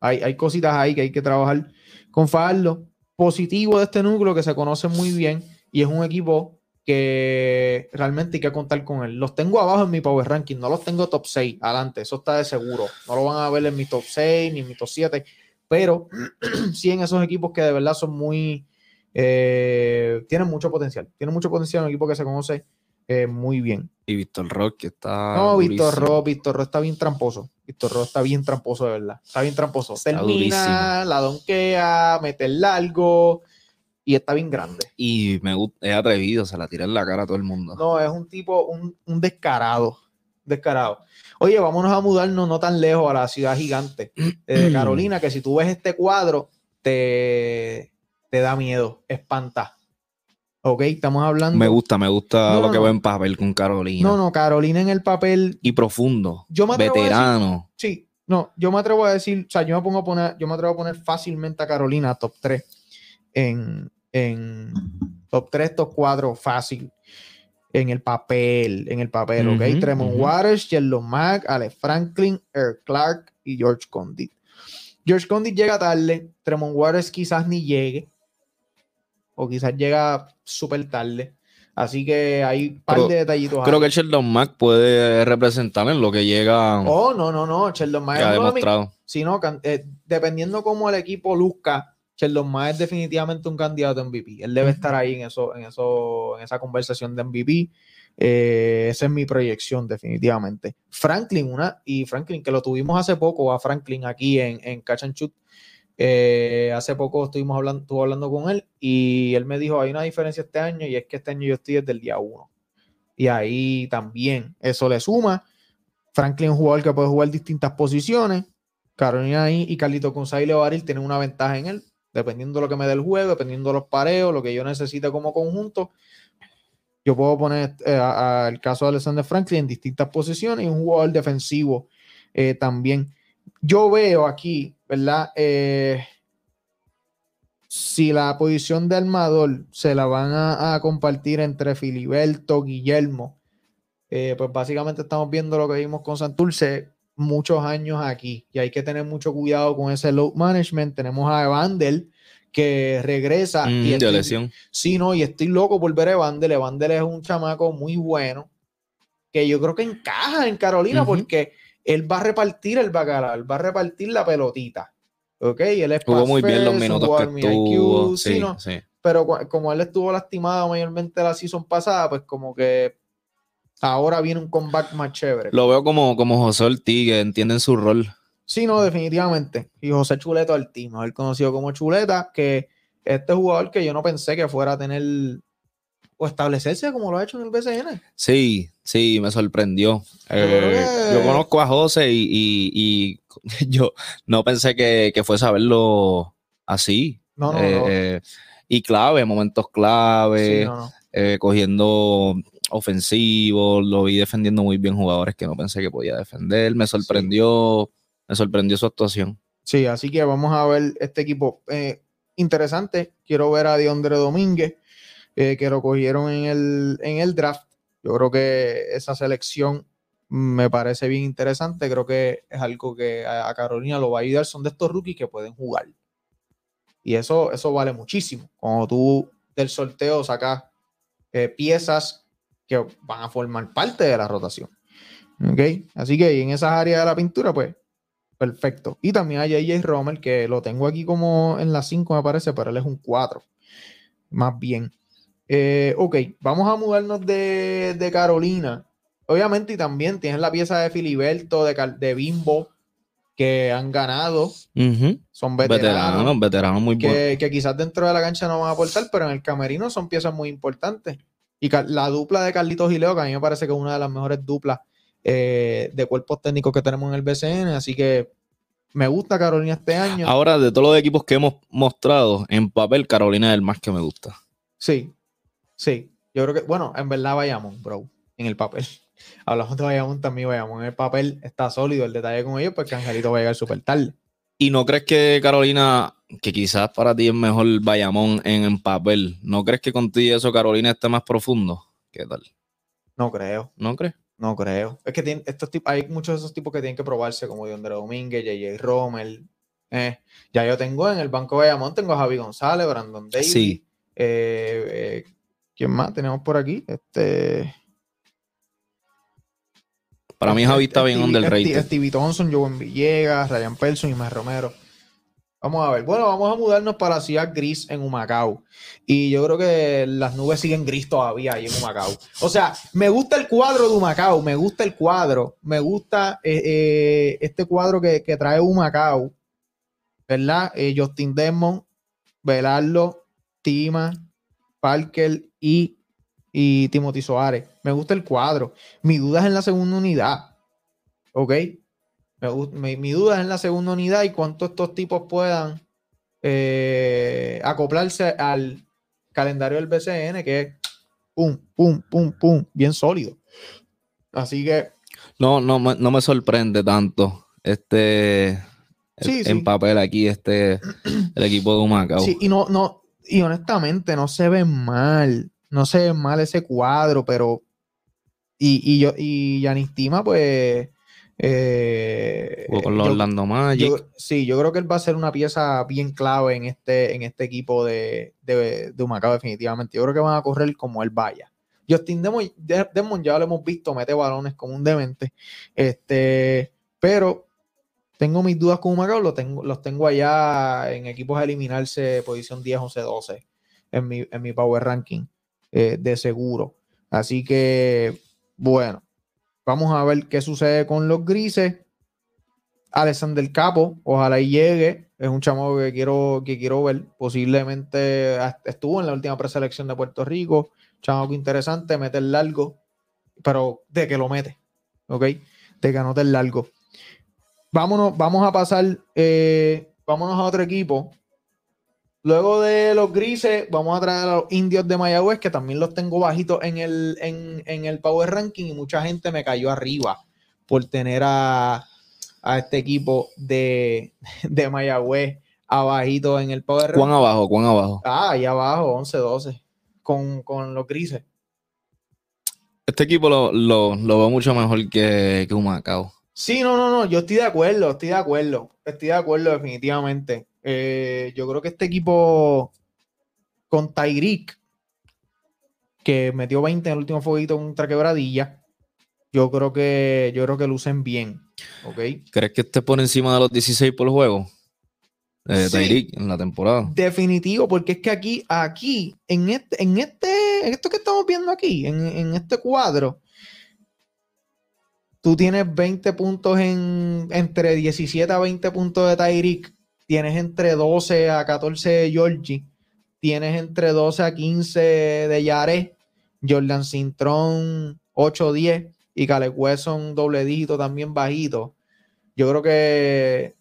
hay, hay cositas ahí que hay que trabajar con Fajardo. Positivo de este núcleo que se conoce muy bien y es un equipo que realmente hay que contar con él. Los tengo abajo en mi Power Ranking, no los tengo top 6 adelante, eso está de seguro. No lo van a ver en mi top 6 ni en mi top 7, pero sí en esos equipos que de verdad son muy. eh, tienen mucho potencial. Tienen mucho potencial, un equipo que se conoce eh, muy bien. Y Víctor Rock, que está. No, Víctor durísimo. Ro, Víctor Ro está bien tramposo. Víctor Ro está bien tramposo, de verdad. Está bien tramposo. Está Termina, durísimo. la donkea, mete el largo y está bien grande. Y me es atrevido, se la tira en la cara a todo el mundo. No, es un tipo, un, un descarado. Descarado. Oye, vámonos a mudarnos no tan lejos a la ciudad gigante de Carolina, que si tú ves este cuadro, te, te da miedo, espanta. Ok, estamos hablando. Me gusta, me gusta No, lo no, que no. veo en papel con Carolina. No, no, Carolina en el papel Y profundo. Yo me atrevo a decir- veterano. Sí, no, yo me atrevo a decir, o sea, yo me pongo a poner, yo me atrevo a poner fácilmente a Carolina top 3 en, en top 3, top 4, fácil. En el papel, en el papel, ¿ok? Ujú, Tremont ujú. Waters, Sherlock Mack, Alex Franklin, Eric Clark y George Condit. George Condit llega tarde, Tremont Waters quizás ni llegue, o quizás llega súper tarde. Así que hay un par Creo- de detallitos. Creo ahí. que el Sheldon Mack puede representar en lo que llega Oh, no, no, no. Sheldon Mack ha demostrado. Sí, no, can- eh, dependiendo cómo el equipo luzca, Sheldon Mack es definitivamente un candidato a MVP. Él debe estar ahí en eso, en eso, en esa conversación de MVP. Eh, esa es mi proyección, definitivamente. Franklin, una, y Franklin, que lo tuvimos hace poco a Franklin aquí en, en Catch and Shoot. Eh, hace poco estuvimos hablando, estuve hablando con él y él me dijo: hay una diferencia este año y es que este año yo estoy desde el día uno. Y ahí también eso le suma. Franklin es un jugador que puede jugar distintas posiciones. Carolina ahí y Carlito González Baril tienen una ventaja en él, dependiendo de lo que me dé el juego, dependiendo de los pareos, lo que yo necesite como conjunto. Yo puedo poner eh, caso de Alexander Franklin en distintas posiciones y un jugador defensivo eh, también. Yo veo aquí, ¿verdad? Eh, si la posición de armador se la van a, a compartir entre Filiberto, Guillermo, eh, pues básicamente estamos viendo lo que vimos con Santurce muchos años aquí y hay que tener mucho cuidado con ese load management. Tenemos a Evander que regresa Mm, y de estoy- lesión. Sí, no, y estoy loco por ver a Evander. Evander es un chamaco muy bueno que yo creo que encaja en Carolina porque él va a repartir el bacalao, él va a repartir la pelotita. Ok, él es Jugó muy bien los minutos que tuvo. IQ, sí, Sí, ¿no? sí. Pero como él estuvo lastimado mayormente la season pasada, pues como que ahora viene un comeback más chévere. Lo veo como, como José Ortiz, que entienden su rol. Sí, no, definitivamente. Y José Chuleto al team, él conocido como Chuleta, que este jugador que yo no pensé que fuera a tener o establecerse como lo ha hecho en el BCN. Sí, sí, me sorprendió. Eh, Yo conozco a José y, y- y yo no pensé que, que fuese a verlo así. No, no, Eh, no. eh, y clave, momentos clave, Sí, no, no. eh, cogiendo ofensivos, lo vi defendiendo muy bien jugadores que no pensé que podía defender. Me sorprendió, me sorprendió su actuación. Sí, así que vamos a ver este equipo. Eh, interesante. Quiero ver a Diondre Domínguez, eh, que lo cogieron en el, en el draft. Yo creo que esa selección me parece bien interesante. Creo que es algo que a Carolina lo va a ayudar. Son de estos rookies que pueden jugar. Y eso, eso vale muchísimo. Cuando tú del sorteo sacas eh, piezas que van a formar parte de la rotación. ¿Ok? Así que en esas áreas de la pintura, pues Perfecto. Y también hay JJ Romer, que lo tengo aquí como en la 5, me parece, pero él es un 4. Más bien. Eh, ok, vamos a mudarnos de, de Carolina. Obviamente, y también tienes la pieza de Filiberto, de, Bimbo, que han ganado. Son veteranos. Veteranos, veteranos muy buenos. que, que quizás dentro de la cancha no van a aportar, pero en el camerino son piezas muy importantes. Y la dupla de Carlitos y Leo, que a mí me parece que es una de las mejores duplas eh, de cuerpos técnicos que tenemos en el BCN. Así que me gusta Carolina este año. Ahora, de todos los equipos que hemos mostrado, en papel, Carolina es el más que me gusta. Sí, sí. Yo creo que, bueno, en verdad Bayamón, bro, en el papel. Hablamos de Bayamón también, Bayamón en el papel está sólido el detalle con ellos, porque Angelito va a llegar súper tarde. ¿Y no crees que Carolina, que quizás para ti es mejor Bayamón en, en papel, ¿no crees que contigo eso Carolina esté más profundo? ¿Qué tal? No creo. ¿No crees? No creo. Es que tienen, estos tipos, hay muchos de esos tipos que tienen que probarse, como Diondre Domínguez, JJ Rommel. Eh, ya yo tengo en el banco Bayamón, tengo a Javi González, Brandon Davis. Sí. eh, eh, ¿Quién más tenemos por aquí? Este. Para mí Javi está bien underrated. Stevie- Stevie Thompson, Joven Villegas, Ryan Pelson y Mar Romero. Vamos a ver. Bueno, vamos a mudarnos para la ciudad gris en Humacao. Y yo creo que las nubes siguen gris todavía ahí en Humacao. O sea, me gusta el cuadro de Humacao, me gusta el cuadro, me gusta eh, eh, este cuadro que, que trae Humacao, ¿verdad? Eh, Justin Desmond, Velardo, Tima, Parker y, y Timothy Soares. Me gusta el cuadro. Mi duda es en la segunda unidad. ¿Ok? Me gu- mi, duda es en la segunda unidad y cuánto estos tipos puedan eh, acoplarse al calendario del BCN, que es pum, pum, pum, pum, bien sólido. Así que No, no, me- no me sorprende tanto este Sí, en sí. papel aquí este el equipo de Humacao. Sí, y no, no, y honestamente no se ve mal, no ve mal ese cuadro, pero y, y yo, y Yanis Tima, pues eh, Jugó con los yo- Orlando Magic. yo- sí, yo creo que él va a ser una pieza bien clave en este, en este equipo de, de, de Humacao, definitivamente. Yo creo que van a correr como él vaya. Justin Demon, De- Desmond ya lo hemos visto, mete balones como un demente. Este, pero tengo mis dudas con Humacao, lo tengo, los tengo allá en equipos a eliminarse, posición 10, 11, 12, en mi, en mi power ranking, eh, de seguro. Así que, bueno, vamos a ver qué sucede con los grises. Alexander Capo, ojalá y llegue. Es un chamo que quiero, que quiero ver. Posiblemente estuvo en la última preselección de Puerto Rico. Chamo interesante, mete el largo, pero de que lo mete, ¿ok? De que anote el largo. Vámonos, vamos a pasar, eh, vámonos a otro equipo. Luego de los grises, vamos a traer a los indios de Mayagüez, que también los tengo bajitos en el, en, en el Power Ranking y mucha gente me cayó arriba por tener a, a este equipo de, de Mayagüez abajito en el Power ¿Cuán Ranking. abajo? ¿Cuán abajo? Ah, ahí abajo, 11, 12, con, con los grises. Este equipo lo, lo, lo veo mucho mejor que, que Humacao. Sí, no, no, no, yo estoy de acuerdo, estoy de acuerdo, estoy de acuerdo definitivamente. Eh, yo creo que este equipo con Tyreek, que metió 20 en el último fueguito contra Quebradilla, yo creo que yo creo que lucen bien, ¿ok? ¿Crees que esté por encima de los 16 por juego? de Sí. Tyreek en la temporada. Definitivo, porque es que aquí, aquí, en este, en este, en esto que estamos viendo aquí, en, en este cuadro, tú tienes 20 puntos en entre 17 a 20 puntos de Tyreek, tienes entre 12 a 14 de Georgie, tienes entre 12 a 15 de Yare, Jordan Cintrón 8 10 y Caleb Wesson doble dígito también bajito. Yo creo que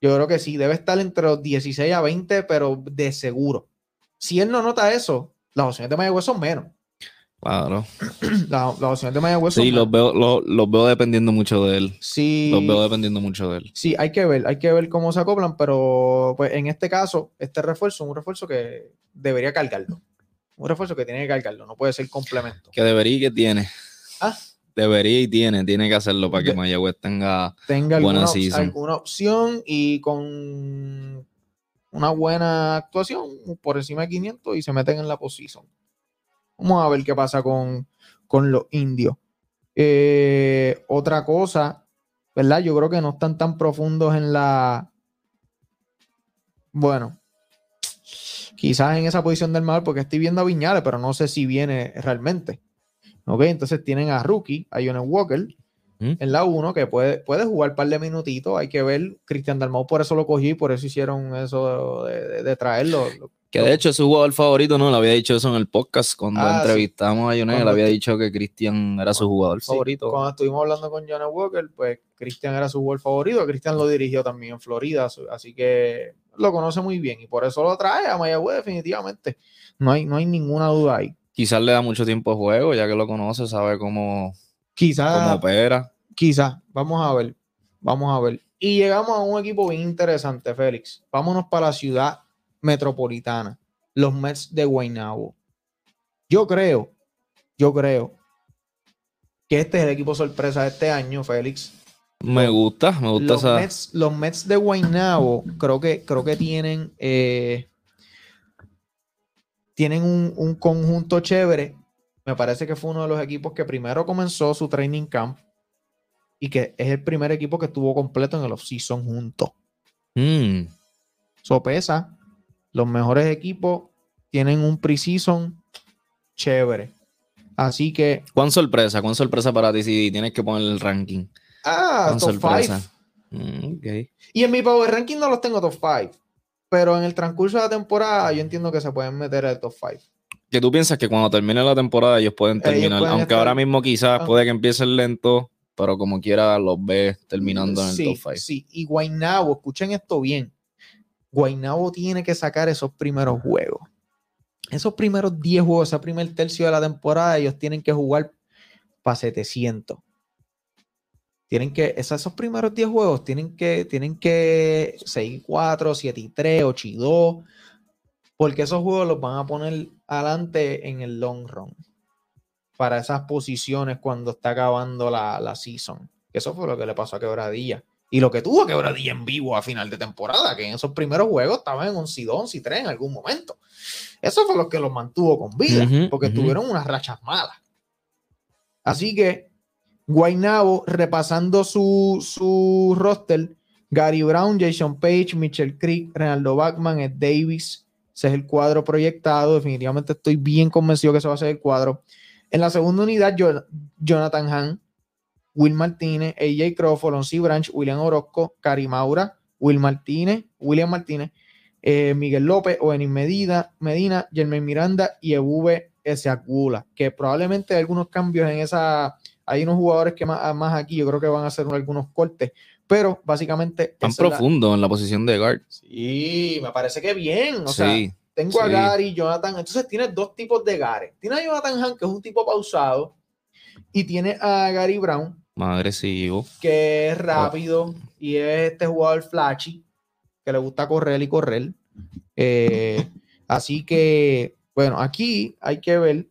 yo creo que sí, debe estar entre los 16 a 20, pero de seguro. Si él no nota eso, las opciones de Mayagüez son menos. Claro. La- Las, opciones de Mayagüez Sí, los veo, los, los veo dependiendo mucho de él. Sí. Los veo dependiendo mucho de él. Sí, hay que ver, hay que ver cómo se acoplan, pero pues en este caso, este refuerzo es un refuerzo que debería cargarlo. Un refuerzo que tiene que cargarlo, no puede ser complemento. Que debería y que tiene. Ah. Debería y tiene, tiene que hacerlo para que De- Mayagüez tenga Tenga buena alguna, season. alguna opción y con una buena actuación por encima de 500 y se meten en la posición. Vamos a ver qué pasa con, con los indios. Eh, otra cosa, ¿verdad? Yo creo que no están tan profundos en la. Bueno, quizás en esa posición del mar, porque estoy viendo a Viñales, pero no sé si viene realmente. Ok, entonces tienen a Rookie, a Jonas Walker en la 1 que puede, puede jugar un par de minutitos. Hay que ver, Cristian Dalmau por eso lo cogió y por eso hicieron eso de, de- de traerlo. Que de hecho es su jugador favorito, ¿no? Le había dicho eso en el podcast cuando Ah, sí. entrevistamos a Jonel. Le había dicho que Cristian era su jugador Sí, favorito. Cuando estuvimos hablando con Jonas Walker, pues Cristian era su jugador favorito. Cristian lo dirigió también en Florida, así que lo conoce muy bien y por eso lo trae a Mayagüez definitivamente. No hay, no hay ninguna duda ahí. Quizás le da mucho tiempo de juego, ya que lo conoce, sabe cómo, Quizás cómo opera. Quizás, vamos a ver, vamos a ver. Y llegamos a un equipo bien interesante, Félix. Vámonos para la ciudad metropolitana, los Mets de Guaynabo. Yo creo, yo creo que este es el equipo sorpresa de este año, Félix. Me gusta, me gusta Los esa. Mets, los Mets de Guaynabo creo que, creo que tienen, eh, tienen un, un conjunto chévere. Me parece que fue uno de los equipos que primero comenzó su training camp y que es el primer equipo que estuvo completo en el off-season juntos. Mm, pesa. Los mejores equipos tienen un pre-season chévere. Así que. ¿Cuán sorpresa? ¿Cuán sorpresa para ti si tienes que poner el ranking? Ah, ¿Cuán top sorpresa? 5. Mm, ok. Y en mi Power Ranking no los tengo top 5. Pero en el transcurso de la temporada yo entiendo que se pueden meter al top 5. Que tú piensas que cuando termine la temporada ellos pueden terminar, pueden aunque estar- ahora mismo quizás Ah. puede que empiecen lento, pero como quiera los ves terminando en el sí, top 5. Sí, y Guaynabo, escuchen esto bien. Guaynabo tiene que sacar esos primeros juegos. Esos primeros 10 juegos, ese primer tercio de la temporada, ellos tienen que jugar para 700. Tienen que, esos, primeros 10 juegos tienen que, tienen que 6 y 4, 7 y 3, 8 y 2, porque esos juegos los van a poner adelante en el long run para esas posiciones cuando está acabando la, la season. Eso fue lo que le pasó a Quebradilla. Y lo que tuvo Quebradilla en vivo a final de temporada, que en esos primeros juegos estaban en 11 y 2, 11 y 3 en algún momento. Eso fue lo que los mantuvo con vida, porque tuvieron unas rachas malas. Así que Guaynabo, repasando su, su roster, Gary Brown, Jason Page, Mitchell Creek, Renaldo Bachman, Ed Davis. Ese es el cuadro proyectado. Definitivamente estoy bien convencido que ese va a ser el cuadro. En la segunda unidad, Jo- Jonathan Hahn, Will Martínez, AJ Crawford, Onsi Branch, William Orozco, Cari Maura, Will Martínez, William Martínez, eh, Miguel López, Oenis Medina, Medina, Germán Miranda y Ebuve Ezeagula, que probablemente hay algunos cambios en esa. Hay unos jugadores que más, más aquí, yo creo que van a hacer algunos cortes, pero básicamente. Tan la- profundo en la posición de guard. Sí, me parece que bien. O sea, Sí, tengo a. Gary, Jonathan. Entonces tienes dos tipos de Gary. Tienes a Jonathan Han, que es un tipo pausado, y tiene a Gary Brown, Más agresivo. que es rápido y es este jugador flashy, que le gusta correr y correr. Eh, así que, bueno, aquí hay que ver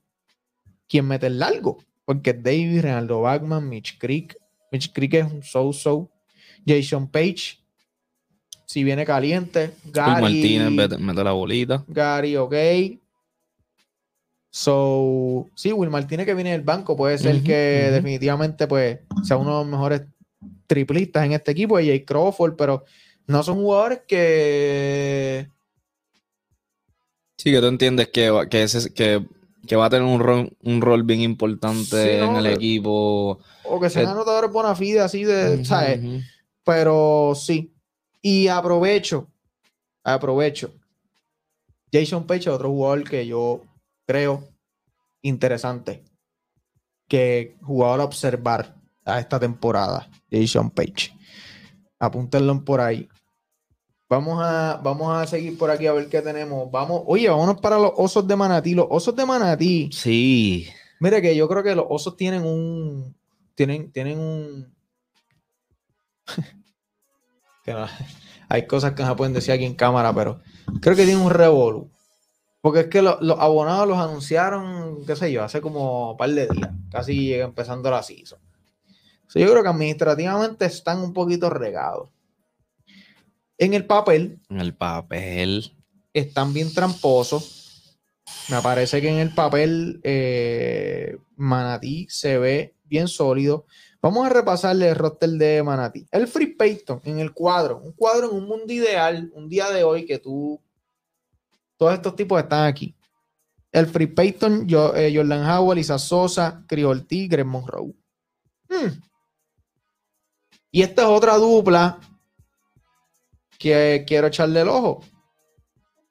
quién mete el largo, porque David, Renaldo Bachman, Mitch Creek. Mitch Creek es un so-so. Jason Page, si viene caliente. Gary, Martínez mete, mete la bolita. Gary, ok. So, sí, Will Martínez que viene del banco puede ser que definitivamente pues sea uno de los mejores triplistas en este equipo, y Jay Crawford, pero no son jugadores que. Sí, que tú entiendes que, va- que, ese, que, que va a tener un rol, un rol bien importante Sí, no, en el que- equipo. O que sean Eh, anotadores bona fide, así de. Ujú, ¿sabes? Pero sí. Y aprovecho. Aprovecho. Jason Page es otro jugador que yo creo interesante. Que jugador a observar a esta temporada. Jason Page. Apúntenlo por ahí. Vamos a, vamos a seguir por aquí a ver qué tenemos. Vamos, oye, vámonos para los osos de Manatí. Los osos de Manatí. Sí. Mire que yo creo que los osos tienen un. Tienen, tienen un. que no- hay cosas que no se pueden decir aquí en cámara, pero creo que tienen un revolu. Porque es que lo- los abonados los anunciaron, qué sé yo, hace como un par de días, casi empezando la season. Yo creo que administrativamente están un poquito regados. En el papel, En el papel. están bien tramposos. Me parece que en el papel eh, Manatí se ve bien sólido. Vamos a repasarle el roster de Manatí. El Free Payton en el cuadro. Un cuadro en un mundo ideal, un día de hoy que tú. Todos estos tipos están aquí. El Free Payton, eh, Jordan Howell, Isa Sosa, Criolti, Greg Monroe. Hmm. Y esta es otra dupla que quiero echarle el ojo.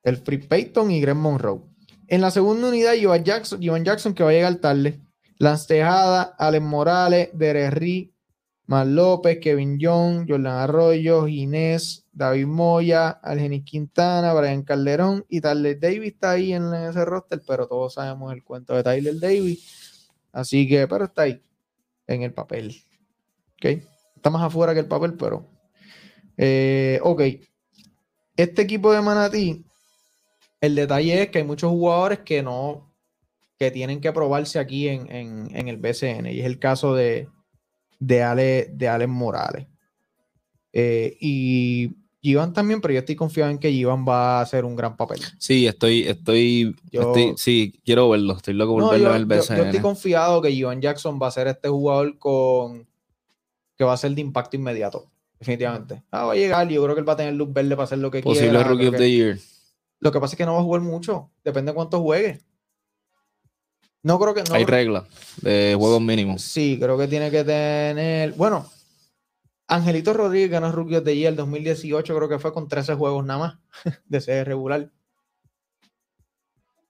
El Free Payton y Greg Monroe. En la segunda unidad, Jovan Jackson, Jovan Jackson que va a llegar tarde. Lance Tejada, Alex Morales, Derek Ri, Mar López, Kevin Young, Jordan Arroyo, Ginés, David Moya, Algenis Quintana, Brian Calderón y Tyler Davis está ahí en ese roster, pero todos sabemos el cuento de Tyler Davis. Así que, pero está ahí, en el papel. ¿Ok? Está más afuera que el papel, pero. eh, ok. Este equipo de Manatí, el detalle es que hay muchos jugadores que no, que tienen que probarse aquí en, en- el BCN. Y es el caso de, de, Ale, de Alex Morales. Eh, y Givan también, pero yo estoy confiado en que Givan va a hacer un gran papel. Sí, estoy, estoy, Yo- estoy- sí, quiero verlo, estoy loco por No, verlo yo, en el yo- yo BCN. estoy confiado que Givan Jackson va a ser este jugador con que va a ser de impacto inmediato. Definitivamente. Ah, va a llegar, yo creo que él va a tener luz verde para hacer lo que Posible quiera. Rookie creo of the Year. Lo que pasa es que no va a jugar mucho. Depende de cuánto juegue. No creo que. No Hay reglas de juegos mínimos. Sí, creo que tiene que tener. Bueno, Angelito Rodríguez ganó Rookie of the Year el 2018, creo que fue con 13 juegos nada más de ser regular.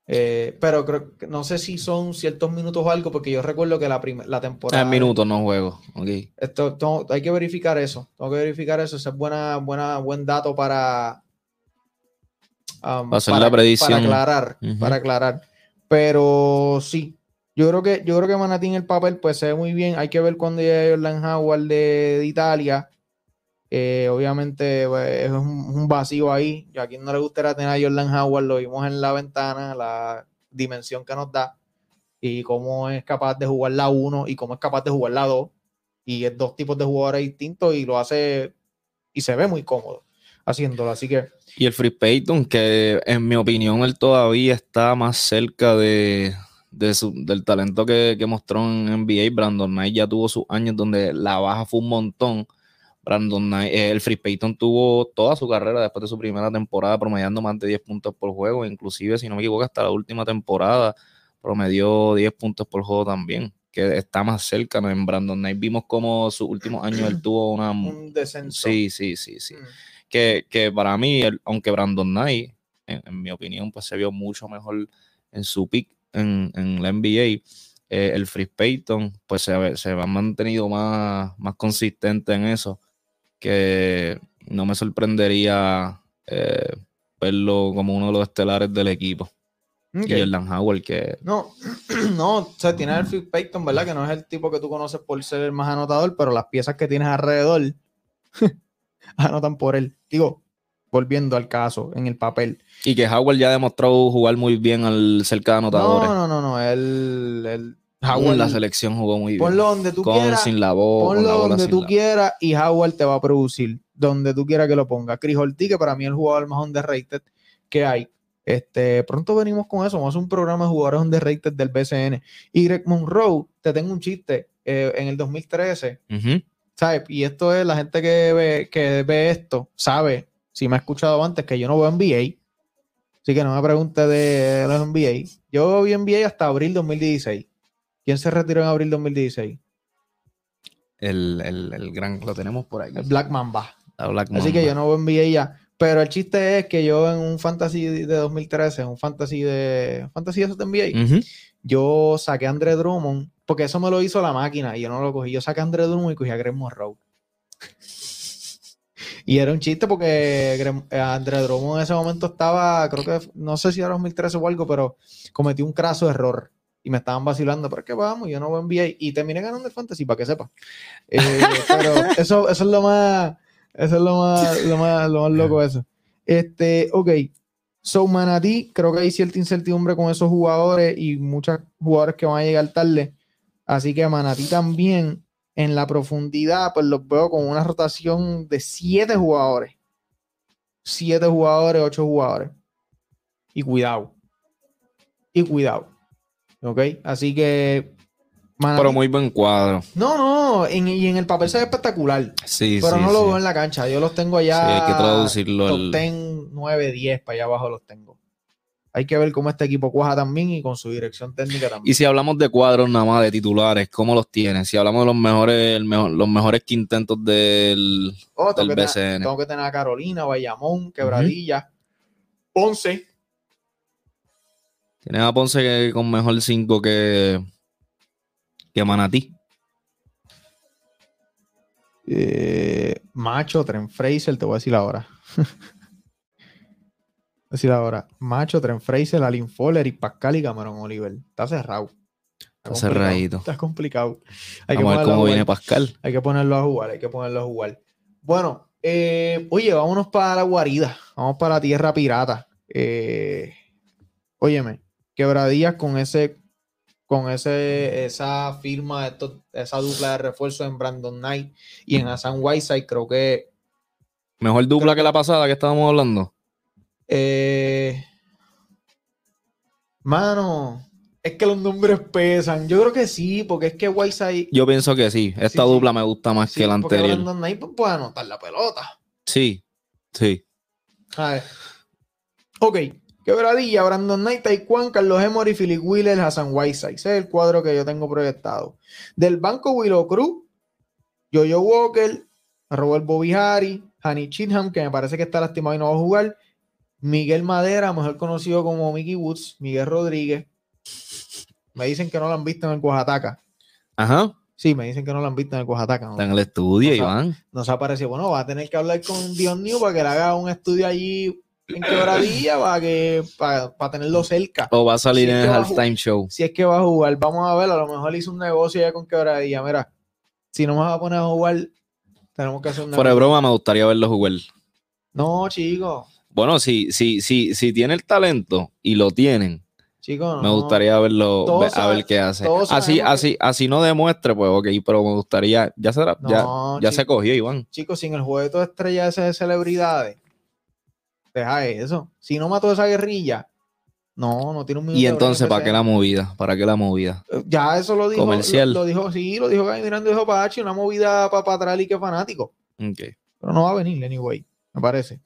Eh, pero creo que no sé si son ciertos minutos o algo, porque yo recuerdo que la, la temporada. En minutos no juego. ok. Esto, hay que verificar eso. Tengo que verificar eso. Ese es buena, buena, buen dato para, um, Para hacer la predicción. Para aclarar. Para aclarar. Pero sí. Yo creo que, yo creo que Manatí en el papel pues se ve muy bien. Hay que ver cuando llegue Jordan Howard de, Italia. Eh, obviamente pues, es un, vacío ahí. Y a quien no le gustaría tener a Jordan Howard, lo vimos en la ventana, la dimensión que nos da y cómo es capaz de jugar la 1 y cómo es capaz de jugar la 2. Y es dos tipos de jugadores distintos y lo hace y se ve muy cómodo haciéndolo. Así que Y el Free Payton, que en mi opinión él todavía está más cerca de, de su- del talento que, que mostró en NBA. Brandon Knight ya tuvo sus años donde la baja fue un montón. Brandon Knight, eh, el Free Payton tuvo toda su carrera después de su primera temporada promediando más de 10 puntos por juego. Inclusive, si no me equivoco, hasta la última temporada promedió 10 puntos por juego también. Que está más cerca ¿no? en Brandon Knight. Vimos como sus últimos años él tuvo una... un descenso. Sí, sí, sí, sí. Que, que para mí, el- aunque Brandon Knight, en, en mi opinión, pues se vio mucho mejor en su pick en, en la NBA, eh, el Free Payton, pues se, se ha mantenido más, más consistente en eso, que no me sorprendería eh, verlo como uno de los estelares del equipo. Ok. Y Jordan Howard, que No, no, o sea, tiene el Phil Payton, ¿verdad? Que no es el tipo que tú conoces por ser el más anotador, pero las piezas que tienes alrededor anotan por él. Digo, volviendo al caso, en el papel. y que Howard ya demostró jugar muy bien al cerca de anotadores. No, no, no, no, él, él Howard, la selección jugó muy bien. ponlo donde tú con, quieras, sin la voz, ponlo la donde tú quieras y Howard te va a producir donde tú quieras que lo ponga. Chris Ortiz, que para mí es el jugador más underrated que hay. Este, pronto venimos con eso. Vamos a hacer un programa de jugadores underrated del BCN. Y Greg Monroe, te tengo un chiste. Eh, en el 2013, Ujú. ¿sabes? Y esto es la gente que ve, que ve esto, sabe, si me ha escuchado antes, que yo no veo NBA. Así que no me pregunte de los NBA. Yo vi NBA hasta abril 2016. ¿Quién se retiró en abril 2016? El, el, el gran, lo tenemos por ahí. El Black Mamba. La Black Así que yo no veo NBA ya. Pero el chiste es que yo en un fantasy de 2013, en un fantasy de fantasy de NBA, Ujú. yo saqué a André Drummond, porque eso me lo hizo la máquina y yo no lo cogí. Yo saqué a André Drummond y cogí a Greg Monroe. Y era un chiste porque eh, André Drummond en ese momento estaba, creo que, no sé si era 2013 o algo, pero cometió un craso error. Y me estaban vacilando, pero es que vamos, yo no voy a NBA. Y terminé ganando el fantasy, para que sepa. Eh, pero eso, eso es lo más, eso es lo más, lo más, lo más loco eso. Este, ok. So Manatí, creo que hay cierta incertidumbre con esos jugadores y muchos jugadores que van a llegar tarde. Así que Manatí también en la profundidad, pues los veo con una rotación de siete jugadores. Siete jugadores, ocho jugadores. Y cuidado. Y cuidado. Ok. Así que. Pero muy buen cuadro. no, no, en- y en el papel se ve espectacular. Sí, pero sí, no lo sí. veo en la cancha. Yo los tengo allá. Sí, hay que traducirlo Top al- 10, 9, 10, para allá abajo los tengo. Hay que ver cómo este equipo cuaja también y con su dirección técnica también. Y si hablamos de cuadros nada más, de titulares, ¿cómo los tienes? Si hablamos de los mejores, el mejor- los mejores quintentos del, Oh, tengo, del tener, BCN. tengo que tener a Carolina, Bayamón, Quebradilla, Ponce. Tienes a Ponce que- con mejor 5 que, que Manatí. eh, Macho, Tren Fraser, te voy a decir ahora. Decir ahora. Macho, Tren Fraser, Alin Fowler y Pascal y Cameron Oliver. Está cerrado. Está complicado, cerradito. Está complicado. Hay que a ver cómo viene Pascal. Hay que ponerlo a jugar, hay que ponerlo a jugar. Bueno, eh, oye, vámonos para la guarida. Vamos para la tierra pirata. Eh, óyeme, quebradillas con ese, con ese, esa firma, esa dupla de refuerzo en Brandon Knight y en Hassan Whiteside, creo que Mejor dupla que la pasada que estábamos hablando. Eh, mano, es que los nombres pesan. Yo creo que sí, porque es que Whiteside, Yo pienso que sí. Esta Sí, sí. dupla me gusta más sí, que la anterior. Brandon Knight pues, puede anotar la pelota. Sí, sí. A ver. Ok. Quebradilla, Brandon Knight, Taekwondo, Carlos Emory, Philip Wheeler, Hassan Whiteside. Ese es el cuadro que yo tengo proyectado. Del banco Willow Cruz, Jojo Walker, Robert Bobihari, Hani Chitham, que me parece que está lastimado y no va a jugar. Miguel Madera, mejor conocido como Mickey Woods, Miguel Rodríguez. Me dicen que no lo han visto en el Oaxaca. Ajá. Sí, me dicen que no lo han visto en el Oaxaca. Está en el estudio, Iván. nos ha parecido, bueno, va a tener que hablar con Dion New para que le haga un estudio allí en quebradilla para que para, para tenerlo cerca. O va a salir Si en el halftime show. Si es que va a jugar, vamos a ver, a lo mejor hizo un negocio ya con quebradilla. Mira, si no me va a poner a jugar, tenemos que hacer un Fuera de broma, me gustaría verlo jugar. No, chicos, Bueno, si, si, si, si tiene el talento y lo tienen, chicos, me gustaría verlo, ve- a ver qué hace. Así, así, así no demuestre, pues ok, pero me gustaría, ya será, ya, No, ya se chico. cogió, Iván. Chicos, sin el juego de estrella ese de celebridades, deja eso. Si no mató esa guerrilla, no, no tiene un minuto Y entonces, ¿para qué la movida? ¿Para qué la movida? Ya eso lo dijo. Comercial. Lo, lo dijo, sí, lo dijo Gaby Miranda, dijo Pachi, una movida para atrás y que fanático. Ok. Pero no va a venir, anyway, me parece.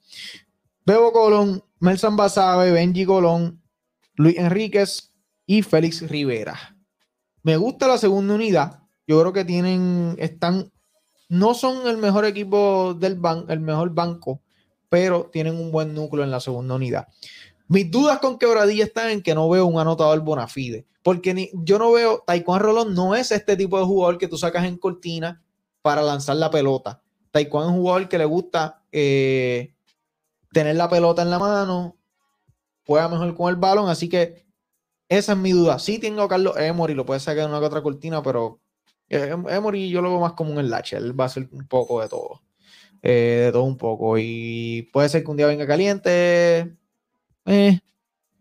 Bebo Colón, Melsan Basabe, Benji Colón, Luis Enríquez y Félix Rivera. Me gusta la segunda unidad. Yo creo que tienen, están, no son el mejor equipo del banco, el mejor banco, pero tienen un buen núcleo en la segunda unidad. Mis dudas con Quebradilla están en que no veo un anotador bona fide. Porque ni, yo no veo, Taekwondo Rolón no es este tipo de jugador que tú sacas en cortina para lanzar la pelota. Taekwondo es un jugador que le gusta eh, tener la pelota en la mano, juega mejor con el balón, así que esa es mi duda. Sí tengo a Carlos Emory, lo puede sacar en una que otra cortina, pero eh, Emory yo lo veo más como un enlace, él va a hacer un poco de todo. Eh, de todo un poco. Y puede ser que un día venga caliente, eh,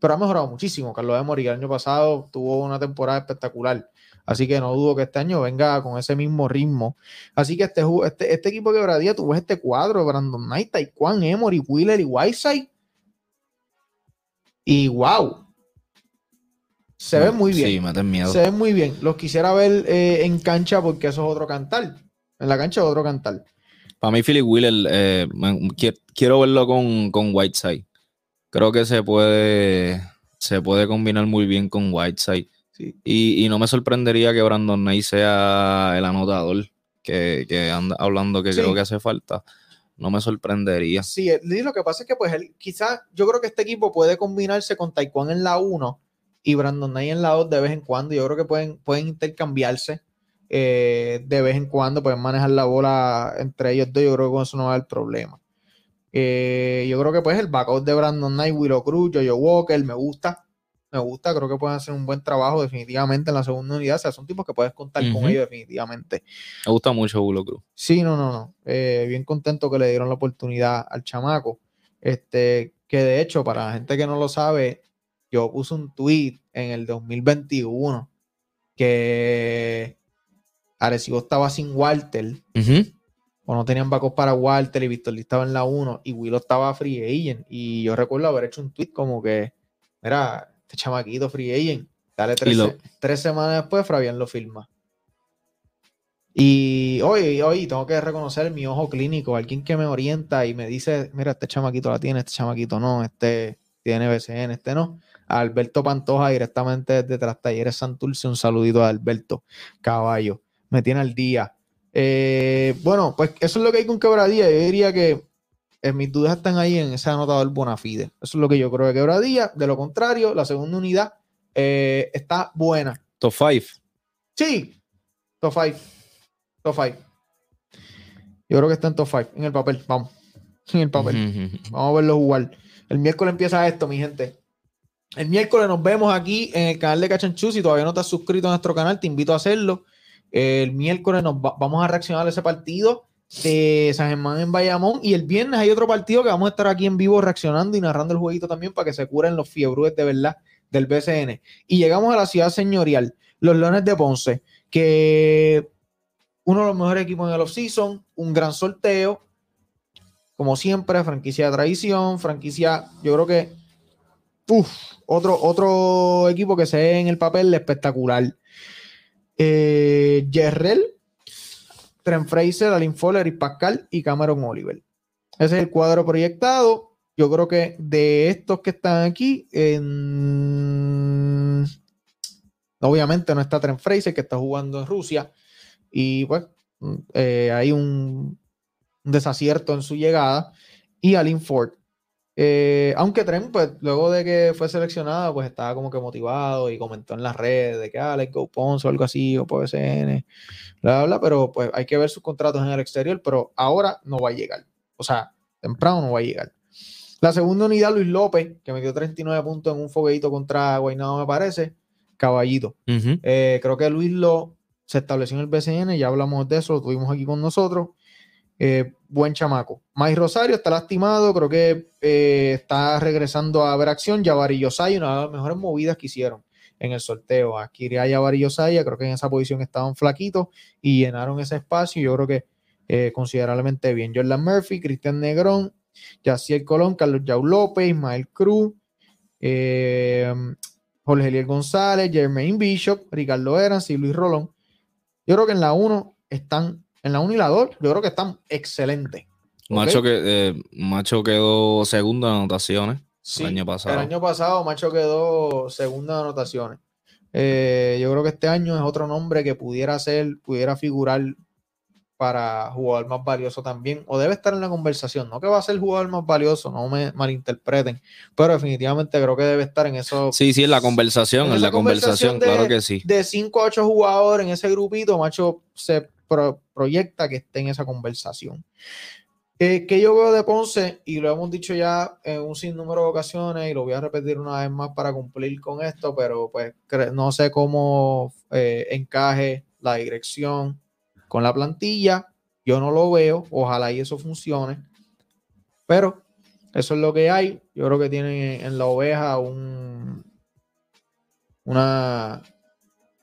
pero ha mejorado muchísimo. Carlos Emory el año pasado tuvo una temporada espectacular. Así que no dudo que este año venga con ese mismo ritmo. Así que este, este, este equipo de quebradía, tú ves este cuadro, Brandon Knight, Taekwondo, Emory, Wheeler y Whiteside. Y wow. Se ve muy bien. Sí, me den miedo. Se ve muy bien. Los quisiera ver eh, en cancha porque eso es otro cantar. En la cancha otro cantar. Para mí, Philip Wheeler, eh, quiero verlo con, con Whiteside. Creo que se puede, se puede combinar muy bien con Whiteside. Y, y no me sorprendería que Brandon Knight sea el anotador que, que anda hablando que Sí. creo que hace falta. No me sorprendería. Sí, eh, lo que pasa es que pues él, quizás yo creo que este equipo puede combinarse con Taekwondo en la 1 y Brandon Knight en la 2 de vez en cuando. Yo creo que pueden, pueden intercambiarse eh, de vez en cuando, pueden manejar la bola entre ellos dos. Yo creo que con eso no va a haber problema. Eh, yo creo que pues el backup de Brandon Knight, Willow Cruz, Jojo Walker, me gusta. Me gusta, creo que pueden hacer un buen trabajo definitivamente en la segunda unidad. O sea, son tipos que puedes contar con ellos definitivamente. Me gusta mucho Bulo Cruz. Sí, no, no, no. Eh, bien contento que le dieron la oportunidad al chamaco. Este, que de hecho, para la gente que no lo sabe, yo puse un tweet en el 2021 que Arecibo estaba sin Walter, o no tenían backup para Walter, y Víctor Lee estaba en la 1, y Willow estaba free agent. Y yo recuerdo haber hecho un tweet como que, mira, este chamaquito free agent, dale tres, lo- se- tres semanas después, Fabián lo firma. Y hoy, hoy tengo que reconocer mi ojo clínico, alguien que me orienta y me dice, mira, este chamaquito la tiene, este chamaquito no, este tiene BCN, este no. Alberto Pantoja directamente desde Tras Talleres Santurce, un saludito a Alberto Caballo, me tiene al día. Eh, bueno, pues eso es lo que hay con Quebradilla. Yo diría que eh, mis dudas están ahí en ese anotador Bonafide. Eso es lo que yo creo de Quebradilla. De lo contrario, la segunda unidad eh, está buena. Top 5. Sí, top 5. Top 5. Yo creo que está en top 5. En el papel, vamos. En el papel. Vamos a verlo jugar. El miércoles empieza esto, mi gente. El miércoles nos vemos aquí en el canal de Cachanchu. Si todavía no estás suscrito a nuestro canal, te invito a hacerlo. El miércoles nos va- vamos a reaccionar a ese partido de San Germán en Bayamón. Y el viernes hay otro partido que vamos a estar aquí en vivo reaccionando y narrando el jueguito también para que se curen los fiebrudes de verdad del BCN. Y llegamos a la ciudad señorial, los Leones de Ponce, que uno de los mejores equipos en el offseason, un gran sorteo, como siempre, franquicia de tradición, franquicia, yo creo que, uf, otro, otro equipo que se ve en el papel espectacular. Eh, Yerrel, Trent Fraser, Alin Fowler y Pascal y Cameron Oliver. Ese es el cuadro proyectado. Yo creo que de estos que están aquí, en- obviamente no está Trent Fraser, que está jugando en Rusia. Y pues eh, hay un desacierto en su llegada. Y Alin Ford. Eh, aunque Trent, pues luego de que fue seleccionada, pues estaba como que motivado y comentó en las redes de que, ah, let's go Ponce o algo así, o PSN, bla, bla, bla, pero pues hay que ver sus contratos en el exterior, pero ahora no va a llegar. O sea, temprano no va a llegar. La segunda unidad, Luis López, que metió 39 puntos en un fogueito contra Guaynabo, me parece. Caballito. Eh, creo que Luis lo se estableció en el BCN, ya hablamos de eso, lo tuvimos aquí con nosotros. Eh, buen chamaco. Mike Rosario está lastimado, creo que eh, está regresando a ver acción. Jabari Yosaya, una de las mejores movidas que hicieron en el sorteo. Aquí a Jabari Yosaya, creo que en esa posición estaban flaquitos y llenaron ese espacio. Yo creo que eh, considerablemente bien. Jordan Murphy, Cristian Negrón, Yaciel Colón, Carlos Yau López, Ismael Cruz, Jorge Eliel González, Jermaine Bishop, Ricardo Erans y Luis Rolón. Yo creo que en la 1 están, en la 1 y la 2, yo creo que están excelentes. Macho, que, eh, Macho quedó segundo en anotaciones Sí, el año pasado. El año pasado Macho quedó segunda de anotaciones. Eh, yo creo que este año es otro nombre que pudiera ser, pudiera figurar para jugador más valioso también, o debe estar en la conversación, no que va a ser jugador más valioso, no me malinterpreten, pero definitivamente creo que debe estar en eso. Sí, sí, en la conversación, en, la conversación, de- claro que sí. De 5 a 8 jugadores en ese grupito, Macho se pro- proyecta que esté en esa conversación. Eh, que yo veo de Ponce, y lo hemos dicho ya en un sinnúmero de ocasiones, y lo voy a repetir una vez más para cumplir con esto, pero pues no sé cómo eh, encaje la dirección con la plantilla. Yo no lo veo, ojalá y eso funcione. Pero eso es lo que hay. Yo creo que tienen en la oveja un, una,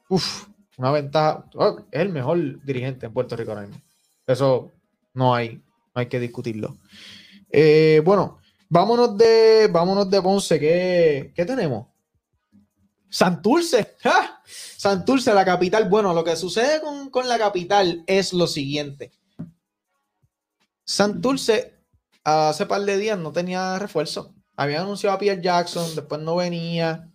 uf, una ventaja. Oh, Es el mejor dirigente en Puerto Rico ahora mismo. Eso no hay, no hay que discutirlo. Eh, bueno, vámonos de, vámonos de Ponce. ¿Qué, qué tenemos? Santurce. ¡ja! Santurce, la capital. Bueno, lo que sucede con, con la capital es lo siguiente. Santurce hace par de días no tenía refuerzo. Habían anunciado a Pierre Jackson, después no venía.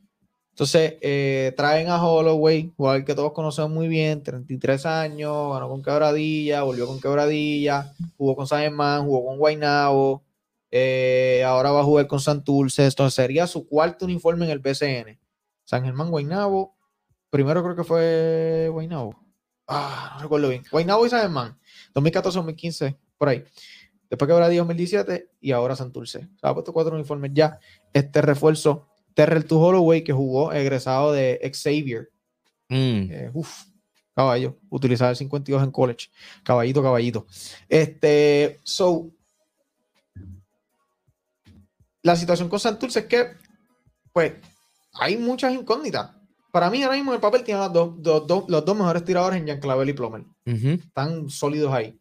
Entonces eh, traen a Holloway, jugador que todos conocemos muy bien, 33 años, ganó con quebradilla, volvió con quebradilla, jugó con San Germán, jugó con Guaynabo, eh, ahora va a jugar con Santurce. Entonces sería su cuarto uniforme en el BCN. San Germán, Guaynabo. Primero creo que fue Guaynabo. Ah, no recuerdo bien. Guaynabo y San Germán. 2014-2015, por ahí. Después quebradilla 2017 y ahora Santurce. Se ha puesto cuatro uniformes ya. Este refuerzo, Terrell to Holloway, que jugó egresado de Xavier. Mm. Eh, uf, caballo. Utilizaba el 52 en college. Caballito, caballito. Este, so. La situación con Santurce es que, pues, hay muchas incógnitas. Para mí, ahora mismo en el papel tiene los dos- los dos mejores tiradores en Jan Clavel y Plomer. Están sólidos ahí.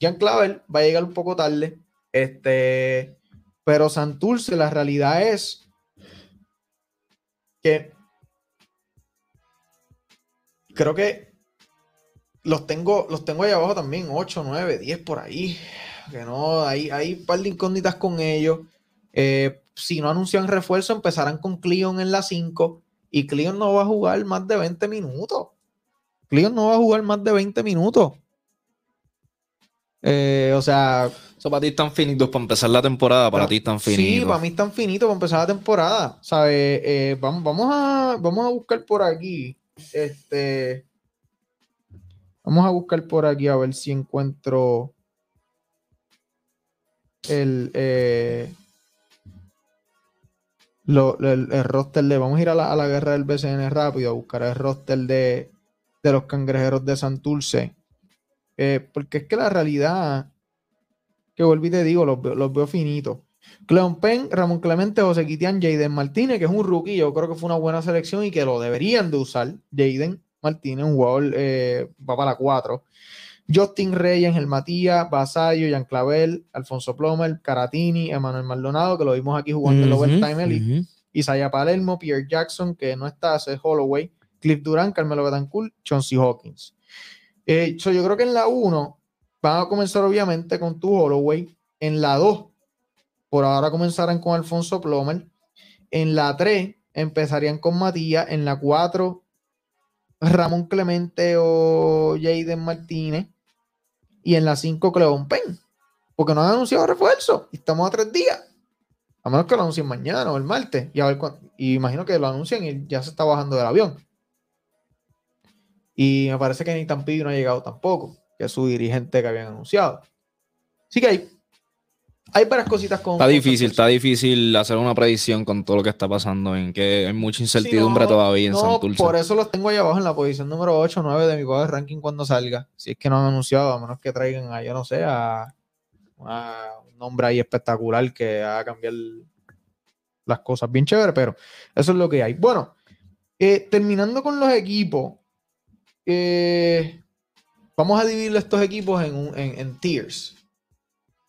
Jan Clavel va a llegar un poco tarde. Este, pero Santurce, la realidad es que creo que los tengo, los tengo ahí abajo también, 8, 9, 10 por ahí. Que no, hay, hay un par de incógnitas con ellos. Eh, si no anuncian refuerzo, empezarán con Cleon en la 5 y Cleon no va a jugar más de 20 minutos. Cleon no va a jugar más de 20 minutos. Eh, o sea, Eso para ti están finitos para empezar la temporada, para ti están finitos. Sí, para mí es tan finito para empezar la temporada. ¿Sabes? Eh, vamos, vamos, a, vamos a buscar por aquí. Este. Vamos a buscar por aquí a ver si encuentro el, eh, lo- el, el roster de. Vamos a ir a la, a la guerra del BCN rápido a buscar el roster de, de los cangrejeros de Santurce. Eh, porque es que la realidad, que y te digo, los, veo- los veo finitos. Cleon Penn, Ramón Clemente, José Quitián, Jaden Martínez, que es un rookie, yo creo que fue una buena selección y que lo deberían de usar. Jaden Martínez, un jugador, eh, va para la 4. Justin Reyes, el Matías, Basayo, Jan Clavel, Alfonso Plomer, Caratini, Emanuel Maldonado, que lo vimos aquí jugando en el Overtime Elite. ujú. Isaiah Palermo, Pierre Jackson, que no está, es Holloway, Cliff Durán, Carmelo Betancourt, Chauncey Hawkins. Eh, yo creo que en la 1 van a comenzar obviamente con tu Holloway. En la 2, por ahora comenzarán con Alfonso Plomer. En la 3 empezarían con Matías. En la 4, Ramón Clemente o Jaden Martínez. Y en la 5, Cleon Penn. Porque no han anunciado refuerzo. Y estamos a tres días. A menos que lo anuncien mañana o el martes. Y, a ver y imagino que lo anuncien y ya se está bajando del avión. Y me parece que Nathan Pibi no ha llegado tampoco, que es su dirigente que habían anunciado. Así que hay, hay varias cositas con. Está difícil, está difícil hacer una predicción con todo lo que está pasando, en que hay mucha Sí, incertidumbre no, todavía en no, Santurce. Por eso los tengo ahí abajo en la posición número 8 o 9 de mi poder ranking cuando salga. Si es que no han anunciado, a menos que traigan a, yo no sé, a, a un nombre ahí espectacular que haga cambiar las cosas bien chévere, pero eso es lo que hay. Bueno, eh, terminando con los equipos, eh, vamos a dividir estos equipos en, en, tiers.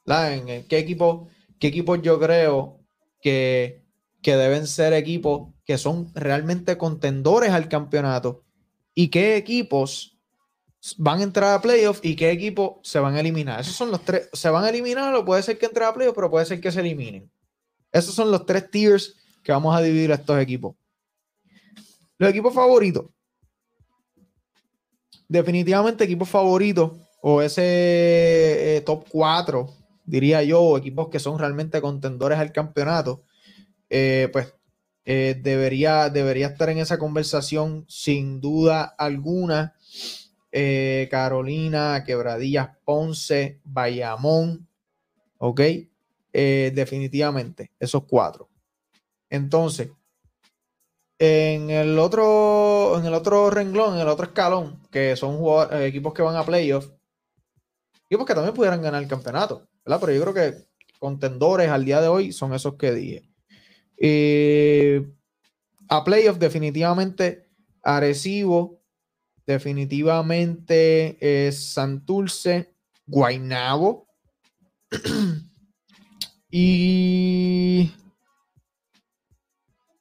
En, en qué equipos qué equipos yo creo que, que deben ser equipos que son realmente contendores al campeonato y qué equipos van a entrar a playoffs y qué equipos se van a eliminar. Esos son los tres. Se van a eliminar o puede ser que entren a playoffs, pero puede ser que se eliminen. Esos son los tres tiers que vamos a dividir a estos equipos. Los equipos favoritos. Definitivamente equipos favoritos o ese eh, top 4, diría yo, equipos que son realmente contendores al campeonato, eh, pues eh, debería, debería estar en esa conversación sin duda alguna. Carolina, Quebradillas, Ponce, Bayamón, ¿ok? Definitivamente, esos cuatro. Entonces, en el otro, en el otro renglón, en el otro escalón, que son eh, equipos que van a playoff, equipos que también pudieran ganar el campeonato, ¿verdad? Pero yo creo que contendores al día de hoy son esos que dije. A playoff, definitivamente, Arecibo, definitivamente eh, Santurce, Guainabo y,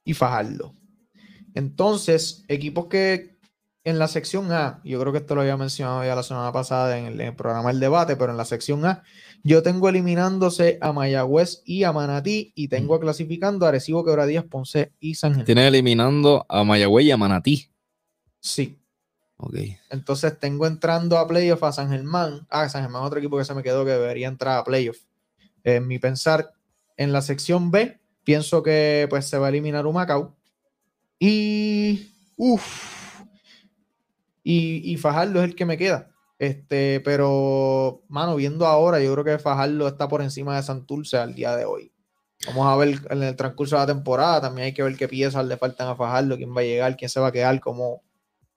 y Fajardo. Entonces, equipos que en la sección A, yo creo que esto lo había mencionado ya la semana pasada en el, en el programa El Debate, pero en la sección A, yo tengo eliminándose a Mayagüez y a Manatí y tengo clasificando a Arecibo, Quebradías, Ponce y San Germán. Tienes eliminando a Mayagüey y a Manatí. Sí. Ok. Entonces tengo entrando a playoff a San Germán. Ah, San Germán, otro equipo que se me quedó que debería entrar a playoff. En mi pensar, en la sección B, pienso que pues se va a eliminar Humacao. Y. Uff. Y, y Fajardo es el que me queda. Este, pero, mano, viendo ahora, yo creo que Fajardo está por encima de Santurce al día de hoy. Vamos a ver en el transcurso de la temporada. También hay que ver qué piezas le faltan a Fajardo, quién va a llegar, quién se va a quedar, cómo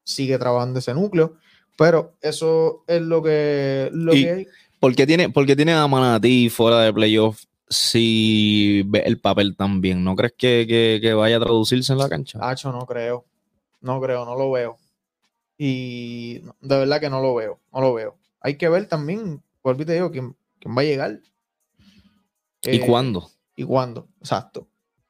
sigue trabajando ese núcleo. Pero eso es lo que, lo Y- que hay. ¿Por qué tiene, por qué tiene a Manatí fuera de playoff si ve el papel tan bien? ¿No crees que, que- que vaya a traducirse en la cancha? Hacho, no creo. No creo, no lo veo. Y de verdad que no lo veo, no lo veo. Hay que ver también, vuelvo y te digo, quién, quién va a llegar. ¿Y Eh, cuándo? ¿Y cuándo? Exacto.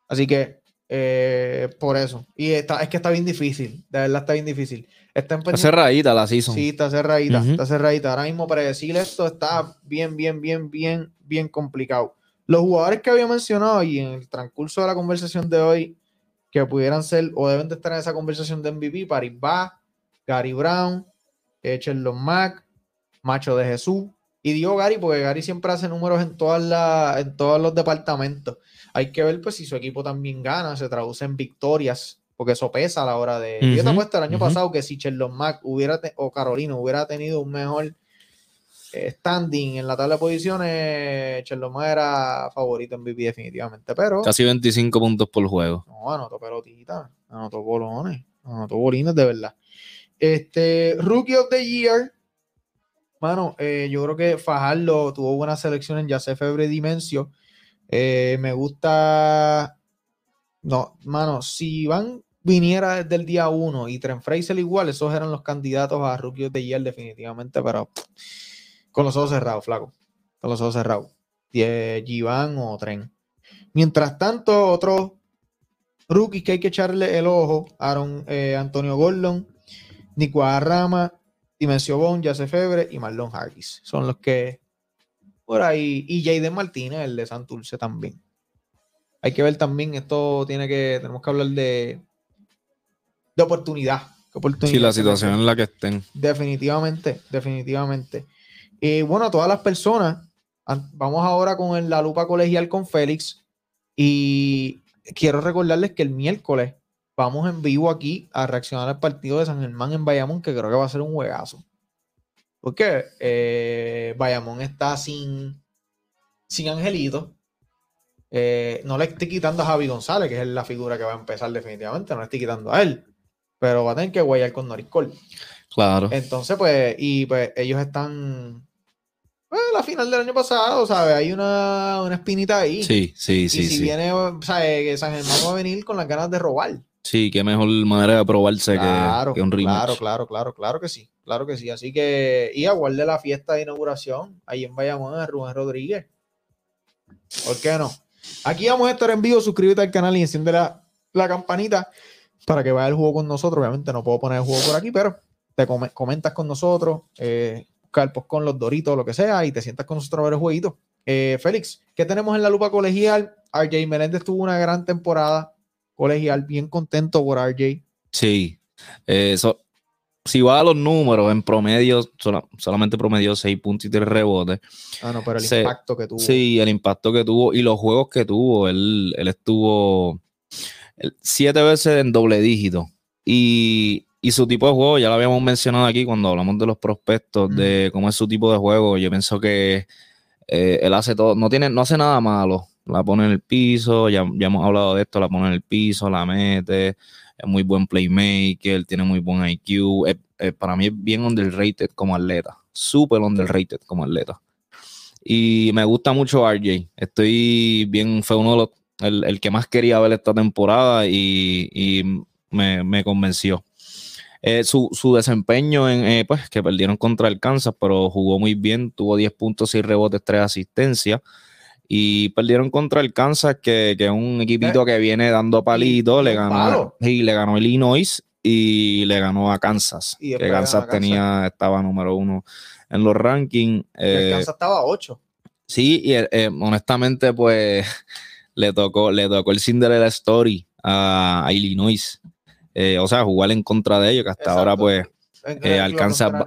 Así que, eh, por eso. Y está, es que está bien difícil, de verdad está bien difícil. Está Está cerradita la season. Sí, está cerradita, Ujú. está cerradita. Ahora mismo predecir esto está bien, bien, bien, bien, bien complicado. Los jugadores que había mencionado y en el transcurso de la conversación de hoy, que pudieran ser o deben de estar en esa conversación de MVP, Paris Ba, Gary Brown, eh, Sherlock Mack, Macho de Jesús. Y digo Gary porque Gary siempre hace números en, todas en todos los departamentos. Hay que ver pues si su equipo también gana, se traduce en victorias, porque eso pesa a la hora de... Yo te apuesto el año pasado que si Sherlock Mack hubiera o Carolina hubiera tenido un mejor eh, standing en la tabla de posiciones, Sherlock Mack era favorito en MVP definitivamente, pero Casi 25 puntos por juego. no, anotó pelotita, anotó bolones, anotó bolines de verdad. Este, Rookie of the Year, mano, eh, yo creo que Fajardo tuvo buena selección en Yacé Febre Dimensio. Eh, me gusta, no, mano, si Iván viniera desde el día 1 y Trent Fraser igual, esos eran los candidatos a Rookie of the Year definitivamente, pero con los ojos cerrados, flaco, con los ojos cerrados. Giván o Tren. Mientras tanto, otros rookies que hay que echarle el ojo, Aaron, eh, Antonio Gordon, Nico Rama, Dimensio Bond, Jase Febre y Marlon Harris. Son los que por ahí. Y Jaden Martínez, el de Santurce también. Hay que ver también, esto tiene que, tenemos que hablar de, de oportunidad. ¿Qué oportunidad Sí, la situación en la que estén. Definitivamente, definitivamente. Y bueno, a todas las personas, vamos ahora con la lupa colegial con Félix. Y quiero recordarles que el miércoles vamos en vivo aquí a reaccionar al partido de San Germán en Bayamón, que creo que va a ser un juegazo. Porque eh, Bayamón está sin, sin Angelito. Eh, no le estoy quitando a Javi González, que es la figura que va a empezar definitivamente. No le estoy quitando a él. Pero va a tener que guayar con Norris Cole. Claro. Entonces, pues, y pues ellos están. Pues, la final del año pasado, ¿sabes? Hay una, una espinita ahí. Sí, sí, y sí, si sí. viene, ¿sabes? Que San Germán va a venir con las ganas de robar. Sí, qué mejor manera de probarse que- Claro, que, un rematch. claro, claro, claro, claro que sí, claro que sí. Así que, y aguarde la fiesta de inauguración ahí en Bayamón, en Rubén Rodríguez. ¿Por qué no? Aquí vamos a estar en vivo, suscríbete al canal y enciende la, la campanita para que vaya el juego con nosotros. Obviamente no puedo poner el juego por aquí, pero te come- comentas con nosotros, eh, post con los doritos, lo que sea, y te sientas con nosotros a ver el jueguito. Eh, Félix, ¿qué tenemos en la lupa colegial? RJ Meléndez tuvo una gran temporada colegial, bien contento por RJ. Sí. Eh, Eso, si va a los números, en promedio, sola- solamente promedio 6 puntos y 3 rebotes. Ah, no, pero el Se- impacto que tuvo. Sí, el impacto que tuvo y los juegos que tuvo. Él, él estuvo él- siete veces en doble dígito. Y, y su tipo de juego, ya lo habíamos mencionado aquí cuando hablamos de los prospectos, de cómo es su tipo de juego. Yo pienso que eh, él hace todo, no, tiene, no hace nada malo. La pone en el piso, ya, ya hemos hablado de esto, la pone en el piso, la mete, es muy buen playmaker, tiene muy buen IQ. es- es- para mí es bien underrated como atleta, súper underrated como atleta. Y me gusta mucho RJ. Estoy bien, fue uno de los, el, el que más quería ver esta temporada y, y me, me convenció. Eh, su, su desempeño en, eh, pues, que perdieron contra el Kansas, pero jugó muy bien, tuvo 10 puntos, 6 rebotes, 3 asistencias. Y perdieron contra el Kansas, que, que es un equipito que viene dando palitos. Le ganó, palo. sí, le ganó Illinois y le ganó a Kansas. Y que Kansas, tenía, estaba número uno en los rankings. Y el Eh, Kansas estaba a 8. Sí, y eh, eh, honestamente, pues le tocó, le tocó el Cinderella Story a, a Illinois. Eh, o sea, jugar en contra de ellos, que hasta Exacto. ahora, pues, eh, Arkansas, va,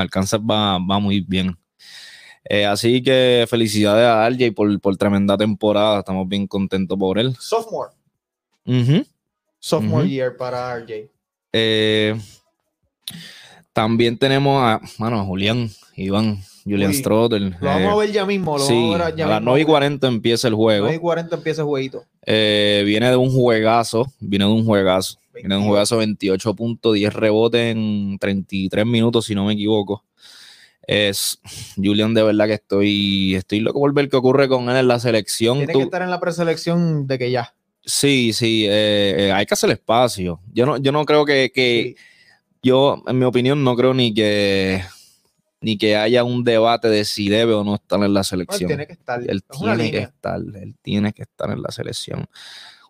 Arkansas va, va muy bien. Eh, así que felicidades a RJ por, por tremenda temporada. Estamos bien contentos por él. Sophomore. Sophomore year para RJ. Eh, también tenemos a, mano, a Julián, Iván, Julián Uy, Strotter. Lo vamos eh, a ver ya mismo. Lo sí, vamos a ver ya a las mismo. 9 y 40 empieza el juego. 9 y 40 empieza el jueguito. Eh, viene de un juegazo, viene de un juegazo. Viene de un juegazo 28 puntos, 10 rebotes en 33 minutos, si no me equivoco. Es Julian, de verdad que estoy, estoy loco por ver qué ocurre con él en la selección. Tiene Tú- que estar en la preselección de que ya. Sí, sí, eh, eh, hay que hacer espacio. Yo no, yo no creo que, que yo, en mi opinión, no creo ni que ni que haya un debate de si debe o no estar en la selección. tiene que estar. Él Es tiene que estar, él tiene que estar en la selección.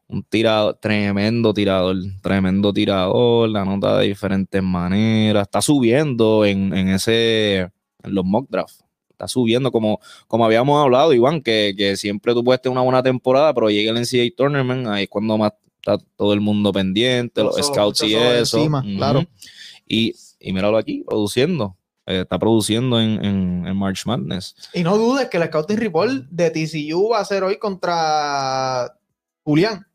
Un tirador, tremendo tirador, tremendo tirador, la nota de diferentes maneras. Está subiendo en, en ese, en los mock draft. Está subiendo, como, como habíamos hablado, Iván, que, que siempre tú puedes tener una buena temporada, pero llega el NCAA Tournament, ahí es cuando más está todo el mundo pendiente, los, scouts y eso. encima, Ujú. claro. Y, y míralo aquí, produciendo. Eh, está produciendo en, en, en March Madness. Y no dudes que el Scouting Report de TCU va a ser hoy contra Julián.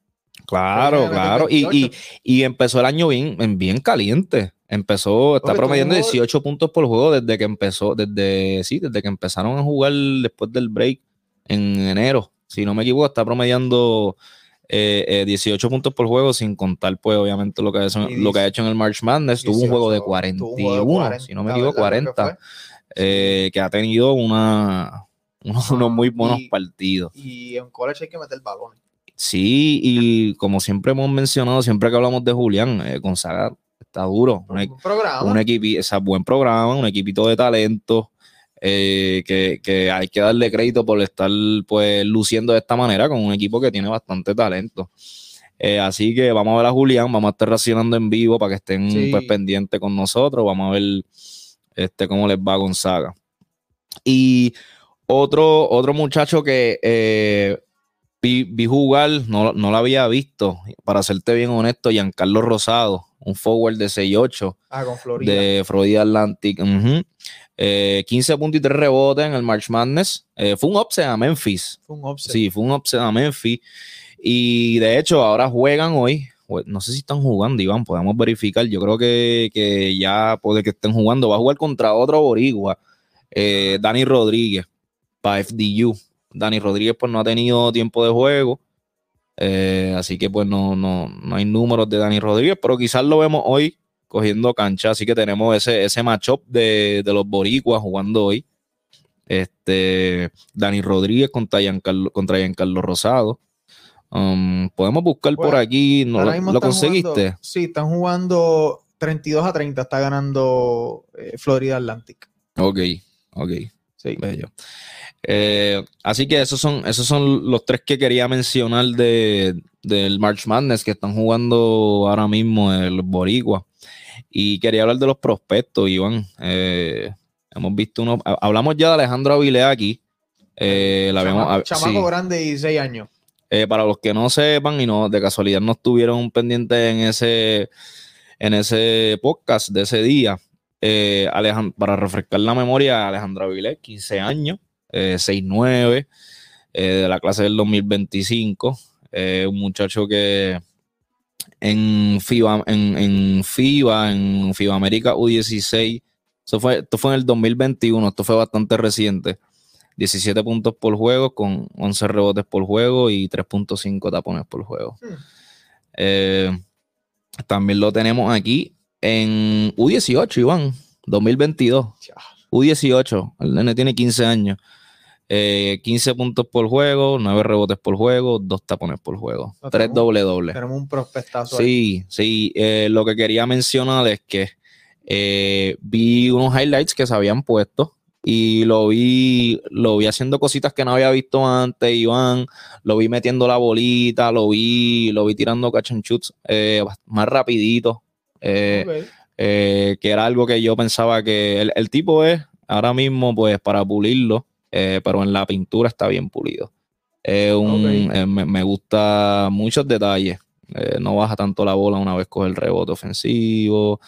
Claro, claro. Y, y, 28. y empezó el año bien, en- bien caliente. Empezó, está Porque promediando tuvo- 18 puntos por juego desde que empezó, desde, sí, desde que empezaron a jugar después del break en enero. Si no me equivoco, está promediando eh, eh, 18 puntos por juego, sin contar, pues, obviamente, lo que ha hecho, lo que ha hecho en el March Madness. Tuvo un 18, juego de tuvo un 41, juego de 40, si no me equivoco, ¿verdad? Creo que 40. eh, que ha tenido una, unos, unos muy buenos y- partidos. Y en college hay que meter balones. Sí, y como siempre hemos mencionado, siempre que hablamos de Julián, eh, Gonzaga está duro. Un, e- programa. un equipi- o sea, buen programa, un equipito de talento eh, que, que hay que darle crédito por estar pues luciendo de esta manera con un equipo que tiene bastante talento. Eh, así que vamos a ver a Julián, vamos a estar reaccionando en vivo para que estén Sí. pues, pendientes con nosotros. Vamos a ver este, cómo les va a Gonzaga. Y otro, otro muchacho que eh, vi, vi jugar, no, no lo había visto, para serte bien honesto, Giancarlo Rosado, un forward de 6'8 Ah, de Florida Atlantic. ujú. Eh, 15 puntos y 3 rebotes en el March Madness. Eh, fue un upset a Memphis. Fue un upset. Sí, fue un upset a Memphis. Y de hecho, ahora juegan hoy. No sé si están jugando, Iván, podemos verificar. Yo creo que, que ya puede que estén jugando. Va a jugar contra otro boricua, eh, Dani Rodríguez, para FDU. Dani Rodríguez pues no ha tenido tiempo de juego. eh, así que pues no, no, no hay números de Dani Rodríguez, pero quizás lo vemos hoy cogiendo cancha. Así que tenemos ese, ese matchup de, de los boricuas jugando hoy. Este, Dani Rodríguez contra Giancarlo, contra Giancarlo Rosado. Um, podemos buscar por aquí. ¿no, ¿Lo, conseguiste? jugando- sí, están jugando 32 a 30. Está ganando eh, Florida Atlantic. Ok, ok. Sí. Bello. Eh, así que esos son, esos son los tres que quería mencionar de, del March Madness que están jugando ahora mismo el Boricua. Y quería hablar de los prospectos, Iván. Eh, hemos visto uno. ha- Hablamos ya de Alejandro Avilés aquí. Eh, la Chama- chamaco sí. grande, 16 años. Eh, para los que no sepan y no de casualidad no estuvieron pendientes en ese, en ese podcast de ese día, para refrescar la memoria, Alejandro Avilés, 15 años, eh, 6'9", eh, de la clase del 2025, eh, un muchacho que en FIBA, en, en FIBA, en FIBA América U16, eso fue, esto fue en el 2021, esto fue bastante reciente. 17 puntos por juego con 11 rebotes por juego y 3.5 tapones por juego. Eh, también lo tenemos aquí en U18, Iván, 2022. U18, el nene tiene 15 años. Eh, 15 puntos por juego, 9 rebotes por juego, 2 tapones por juego. No, 3 tenemos- doble doble. Tenemos un prospectazo ahí. Sí, sí. eh, lo que quería mencionar es que eh, vi unos highlights que se habían puesto y lo vi, lo vi haciendo cositas que no había visto antes, Iván, lo vi metiendo la bolita, lo vi, lo vi tirando catch and shoots, eh, más rapidito, que era algo que yo pensaba que el, el tipo es ahora mismo pues para pulirlo, eh, pero en la pintura está bien pulido. Un- eh, me, me gusta muchos detalles. Eh, no baja tanto la bola una vez coge el rebote ofensivo.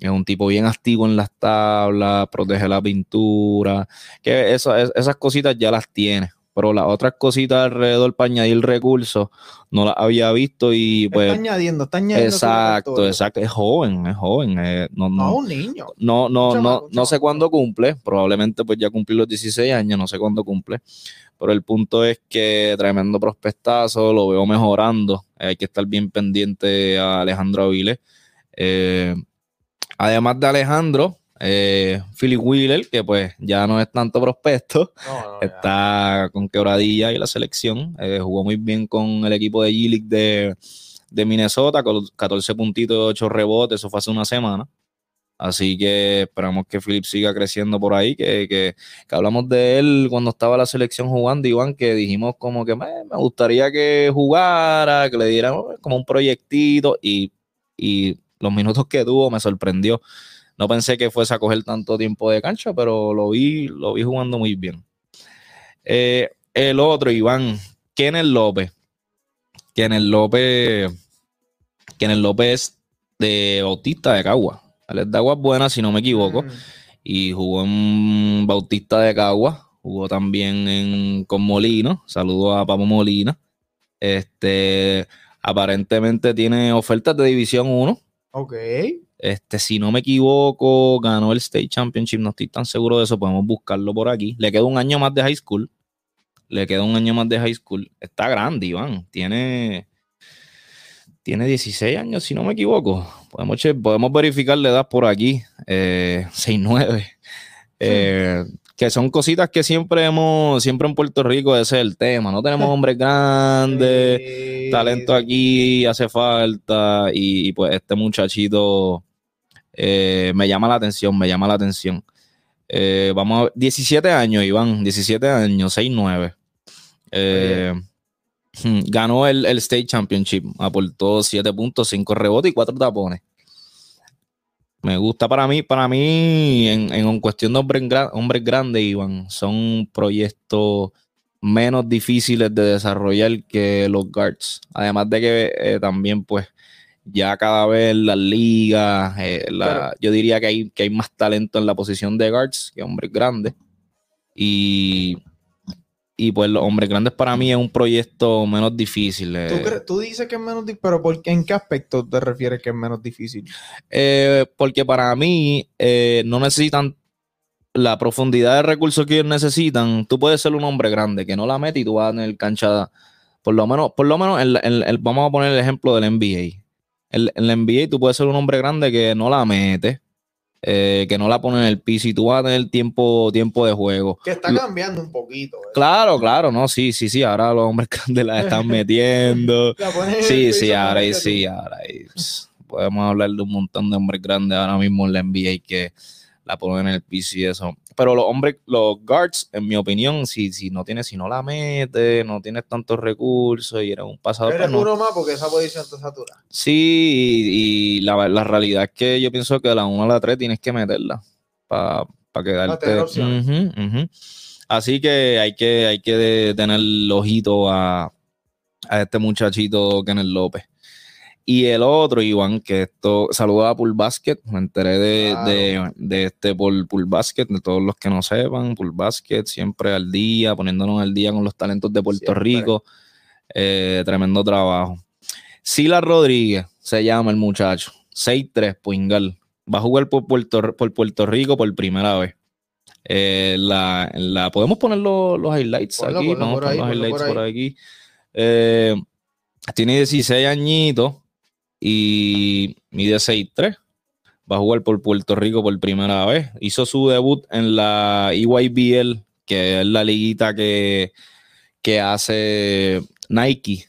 Es un tipo bien activo en las tablas, protege la pintura. Que eso, es- esas cositas ya las tiene. Pero las otras cositas alrededor para añadir recursos no las había visto y pues. está añadiendo, está añadiendo. Exacto, exacto. Es joven, es joven. eh, no, No, no, un niño. no, no, no, chamaco, no sé cuándo cumple. Probablemente pues ya cumplí los 16 años, no sé cuándo cumple. Pero el punto es que tremendo prospectazo, lo veo mejorando. Hay que estar bien pendiente a Alejandro Aviles. Eh, además de Alejandro, eh, Philip Wheeler, que pues ya no es tanto prospecto, está con quebradilla y la selección. Eh, jugó muy bien con el equipo de G-League de, de Minnesota, con 14 puntitos y 8 rebotes, eso fue hace una semana. Así que esperamos que Philip siga creciendo por ahí, que, que- que hablamos de él cuando estaba la selección jugando, Iván, que dijimos como que "Me- gustaría que jugara, que le diera oh, como un proyectito y, y los minutos que tuvo me sorprendió. No pensé que fuese a coger tanto tiempo de cancha, pero lo vi, lo vi jugando muy bien. Eh, el otro, Iván, Kenneth López. Kenneth López, Kenneth López es de Bautista de Cagua. Él es de Aguas Buenas, si no me equivoco. Y jugó en Bautista de Cagua. Jugó también en, con Molino. Saludo a Papo Molina. Este, aparentemente tiene ofertas de División 1. Ok. Este, si no me equivoco, ganó el State Championship. No estoy tan seguro de eso. Podemos buscarlo por aquí. Le queda un año más de high school. Le queda un año más de high school. Está grande, Iván. Tiene, tiene 16 años, si no me equivoco. Podemos, podemos verificar la edad por aquí. Eh, 6'9". Eh, que son cositas que siempre hemos, siempre en Puerto Rico ese es el tema. No tenemos hombres grandes, talento aquí hace falta. Y, y, pues este muchachito eh, me llama la atención, me llama la atención. Eh, vamos a ver, 17 años, Iván, 17 años, 6'9". Eh, hmm, ganó el, el State Championship, aportó 7 puntos, 5 rebotes y 4 tapones. Me gusta para mí, para mí, en, en cuestión de hombres, gra- hombres grandes, Iván, son proyectos menos difíciles de desarrollar que los guards. Además de que eh, también, pues, ya cada vez las ligas, eh, la- yo diría que hay, que hay más talento en la posición de guards que hombres grandes. Y, y pues los hombres grandes para mí es un proyecto menos difícil. eh. ¿Tú, tú dices que es menos difícil, pero ¿por qué, ¿en qué aspecto te refieres que es menos difícil? Eh, porque para mí eh, no necesitan la profundidad de recursos que ellos necesitan. Tú puedes ser un hombre grande que no la mete y tú vas a tener cancha. Por lo menos, por lo menos en en el- vamos a poner el ejemplo del NBA. En, en la NBA tú puedes ser un hombre grande que no la mete, eh, que no la pone en el piso y tú vas a tener tiempo, tiempo de juego. Que está cambiando un poquito. ¿eh? Claro, claro, no, sí, sí, sí, ahora los hombres grandes la están metiendo. La Sí, sí, ahora más sí, ahora pss, Podemos hablar de un montón de hombres grandes ahora mismo en la NBA que la ponen en el piso y eso. Pero los hombres, los guards, en mi opinión, si, si no tienes, si no la metes, no tienes tantos recursos y eres un pasador. Eres pues no. uno más porque esa posición está saturada. Sí, y, y la, la realidad es que yo pienso que de la 1 a la 3 tienes que meterla para quedarte. Ujú, ujú. Así que hay que, hay que tener el ojito a, a este muchachito Kenneth López. Y el otro, Iván, que esto, saludaba a Pool Basket, me enteré de, de, de este por Pool Basket, de todos los que no sepan, Pool Basket, siempre al día, poniéndonos al día con los talentos de Puerto Rico. Eh, tremendo trabajo. Sila Rodríguez se llama el muchacho. 6'3, Puingal. Va a jugar por Puerto, por Puerto Rico por primera vez. Eh, la, la- podemos poner los, los highlights Ponlo, aquí. ponlo Vamos a poner los highlights por aquí. Eh, tiene 16 añitos y mide 6'3. Va a jugar por Puerto Rico por primera vez. Hizo su debut en la EYBL, que es la liguita que, que hace Nike.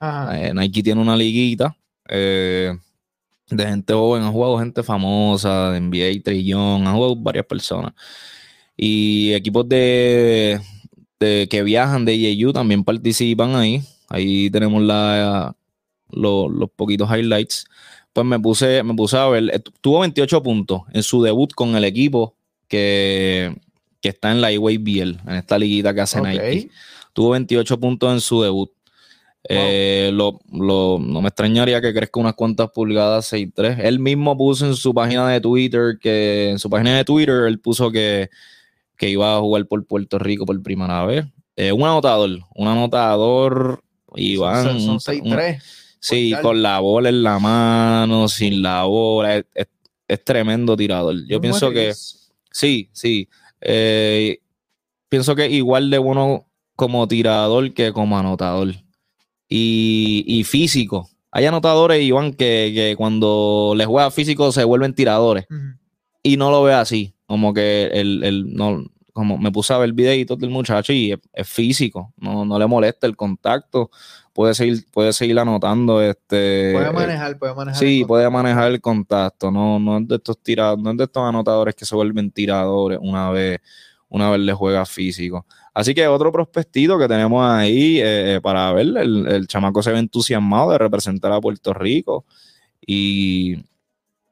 Ajá. Eh, Nike tiene una liguita. eh, de gente joven, han jugado gente famosa, de NBA, Trillón, han jugado varias personas. Y equipos de, de que viajan de YU también participan ahí. Ahí tenemos la, lo- los poquitos highlights. Pues me puse, me puse a ver, eh, tuvo 28 puntos en su debut con el equipo que, que está en la EYBL, en esta liguita que hace Ok. Nike. Tuvo 28 puntos en su debut. Eh, lo- lo- no me extrañaría que crezca unas cuantas pulgadas 6'3. Él mismo puso en su página de Twitter que en su página de Twitter él puso que, que iba a jugar por Puerto Rico por primera vez. Eh, un anotador, un anotador, Iván. Son- son un- 6'3". Sí, con la bola en la mano, sin la bola. Es, es- es tremendo tirador. Yo pienso que sí, sí. Eh, pienso que igual de bueno como tirador que como anotador. Y, y físico. Hay anotadores, Iván, que, que cuando les juega físico se vuelven tiradores. Y no lo ve así. Como que el, el- no, como me puse a ver videitos del muchacho y es, es físico. No, no le molesta el contacto. Puede seguir, puede seguir anotando. Este, Puede manejar, puede manejar. Sí, puede manejar el contacto. No, no es de estos tirados, no es de estos anotadores que se vuelven tiradores una vez, una vez le juega físico. Así que otro prospectito que tenemos ahí eh, eh, para ver, el, el chamaco se ve entusiasmado de representar a Puerto Rico. Y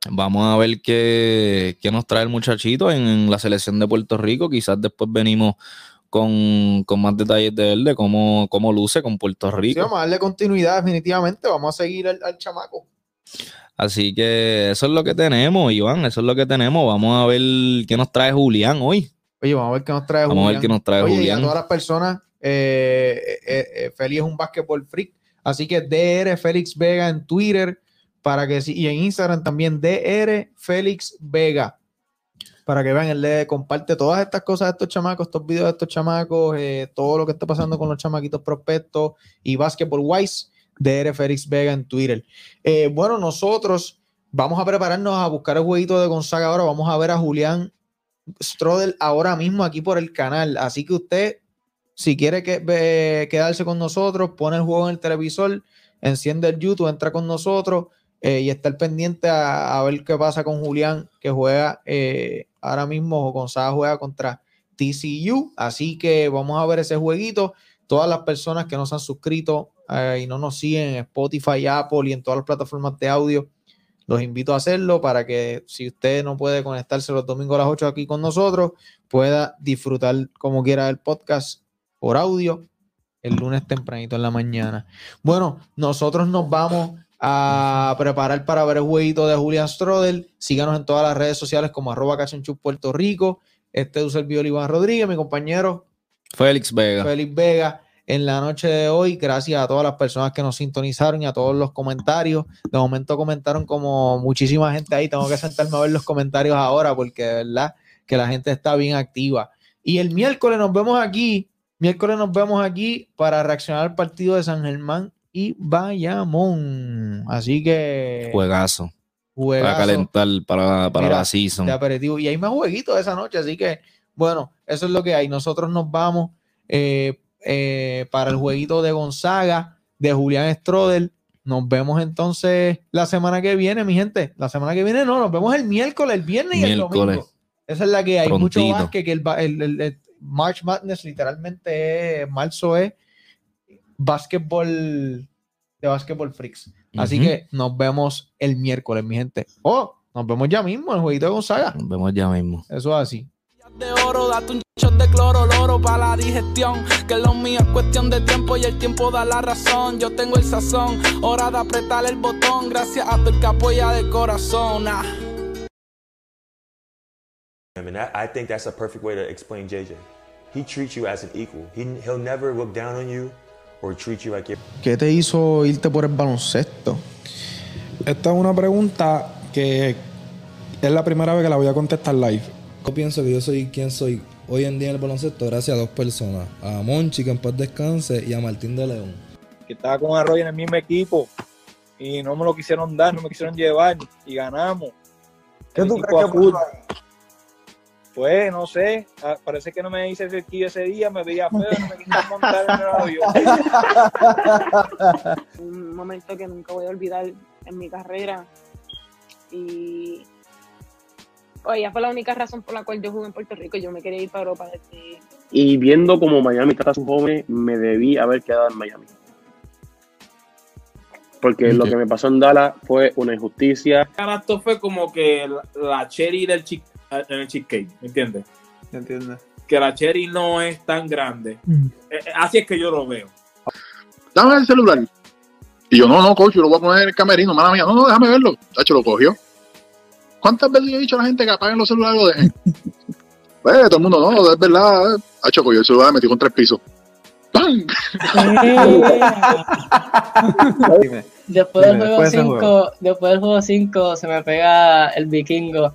vamos a ver qué, qué nos trae el muchachito en, en la selección de Puerto Rico. Quizás después venimos con, con más detalles de él, de cómo, cómo luce con Puerto Sí, Rico. vamos a darle continuidad definitivamente. Vamos a seguir al, al chamaco. Así que eso es lo que tenemos, Iván. Eso es lo que tenemos. Vamos a ver qué nos trae Julián hoy. Oye, vamos a ver qué nos trae Vamos a ver Julián. qué nos trae Oye, y Julián. a todas las personas, eh, eh, eh, Félix es un basketball freak. Así que DR Félix Vega en Twitter para que y en Instagram también DR Félix Vega. Para que vean, él le comparte todas estas cosas de estos chamacos, estos videos de estos chamacos, eh, todo lo que está pasando con los chamaquitos prospectos y Basketball Wise, DR Félix Vega en Twitter. Eh, bueno, nosotros vamos a prepararnos a buscar el jueguito de Gonzaga ahora. Vamos a ver a Julián Strodel ahora mismo aquí por el canal. Así que usted, si quiere que, quedarse con nosotros, pone el juego en el televisor, enciende el YouTube, entra con nosotros eh, y estar pendiente a, a ver qué pasa con Julián, que juega eh, ahora mismo, Gonzaga juega contra TCU. Así que vamos a ver ese jueguito. Todas las personas que no se han suscrito eh, y no nos siguen en Spotify, Apple y en todas las plataformas de audio, los invito a hacerlo para que si usted no puede conectarse los domingos a las 8 aquí con nosotros, pueda disfrutar como quiera del podcast por audio el lunes tempranito en la mañana. Bueno, nosotros nos vamos a preparar para ver el jueguito de Julian Strodel. Síganos en todas las redes sociales como arroba Puerto Rico. Este es el servidor Iván Rodríguez, mi compañero Félix Vega. Félix Vega en la noche de hoy. Gracias a todas las personas que nos sintonizaron y a todos los comentarios. De momento comentaron como muchísima gente ahí. Tengo que sentarme a ver los comentarios ahora porque de verdad que la gente está bien activa. Y el miércoles nos vemos aquí. Miércoles nos vemos aquí para reaccionar al partido de San Germán y Bayamón. Así que Juegazo. Juegazo. Para calentar para, para Mira, la season. de aperitivo. Y hay más jueguitos esa noche, así que bueno, eso es lo que hay. Nosotros nos vamos eh, eh, para el jueguito de Gonzaga, de Julián Strodel. Nos vemos entonces la semana que viene, mi gente. La semana que viene no, nos vemos el miércoles, el viernes y el Miércoles. domingo. Esa es la que hay. Mucho básquet, que el, ba- el- el- el March Madness literalmente es, marzo es básquetbol de básquetbol freaks. Así Ujú. que nos vemos el miércoles, mi gente. Oh, nos vemos ya mismo en el jueguito de Gonzaga. Nos vemos ya mismo. Eso es así. de oro, date un shot de cloro, loro para la digestión. Que lo mío es cuestión de tiempo y el tiempo da la razón. Yo tengo el sazón, hora de apretar el botón. Gracias a todo el que apoya de corazón. ah. I mean, that, I think that's a perfect way to explain JJ. He treats you as an equal. He, he'll never look down on you ¿Qué te hizo irte por el baloncesto? Esta es una pregunta que es la primera vez que la voy a contestar live. Yo pienso que yo soy quien soy hoy en día en el baloncesto gracias a dos personas. A Monchi, que en paz descanse, y a Martín de León. que estaba con Arroyo en el mismo equipo y no me lo quisieron dar, no me quisieron llevar y ganamos. ¿Qué El tú crees que Pues no sé, ah, parece que no me hice cerquillo ese día, me veía feo, no me quisieron montar en el avión. Un momento que nunca voy a olvidar en mi carrera Y oye, ella fue la única razón por la cual yo jugué en Puerto Rico. Yo me quería ir para Europa desde... Y viendo como Miami trata a sus jóvenes, me debí haber quedado en Miami. Porque lo que me pasó en Dallas fue una injusticia. Esto fue como que la, cherry del chick, en el cheesecake, ¿me entiendes? Que la cherry no es tan grande. Eh, eh, así es que yo lo veo. Dame el celular. Y yo, no, no, coach, yo lo voy a poner en el camerino, mala mía. No, no, déjame verlo. Tacho, lo cogió. ¿Cuántas veces yo he dicho a la gente que apaguen los celulares y lo dejen? pues, todo el mundo, no, es verdad. Tacho, cogió el celular, metió con tres pisos. ¡Pam! Después del juego después de ese 5, después del juego 5 se me pega el vikingo.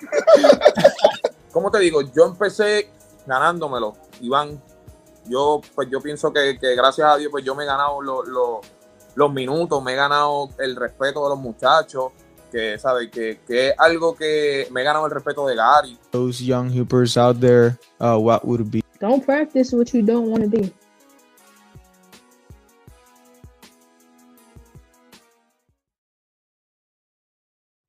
¿Cómo te digo? Yo empecé ganándomelo, Iván. Yo, pues yo pienso que, que gracias a Dios, pues yo me he ganado lo- lo- los minutos, me he ganado el respeto de los muchachos, que, ¿sabes? Que, que es algo que me he ganado el respeto de Gary. Those young hoopers out there, uh, what would be Don't practice what you don't want to be.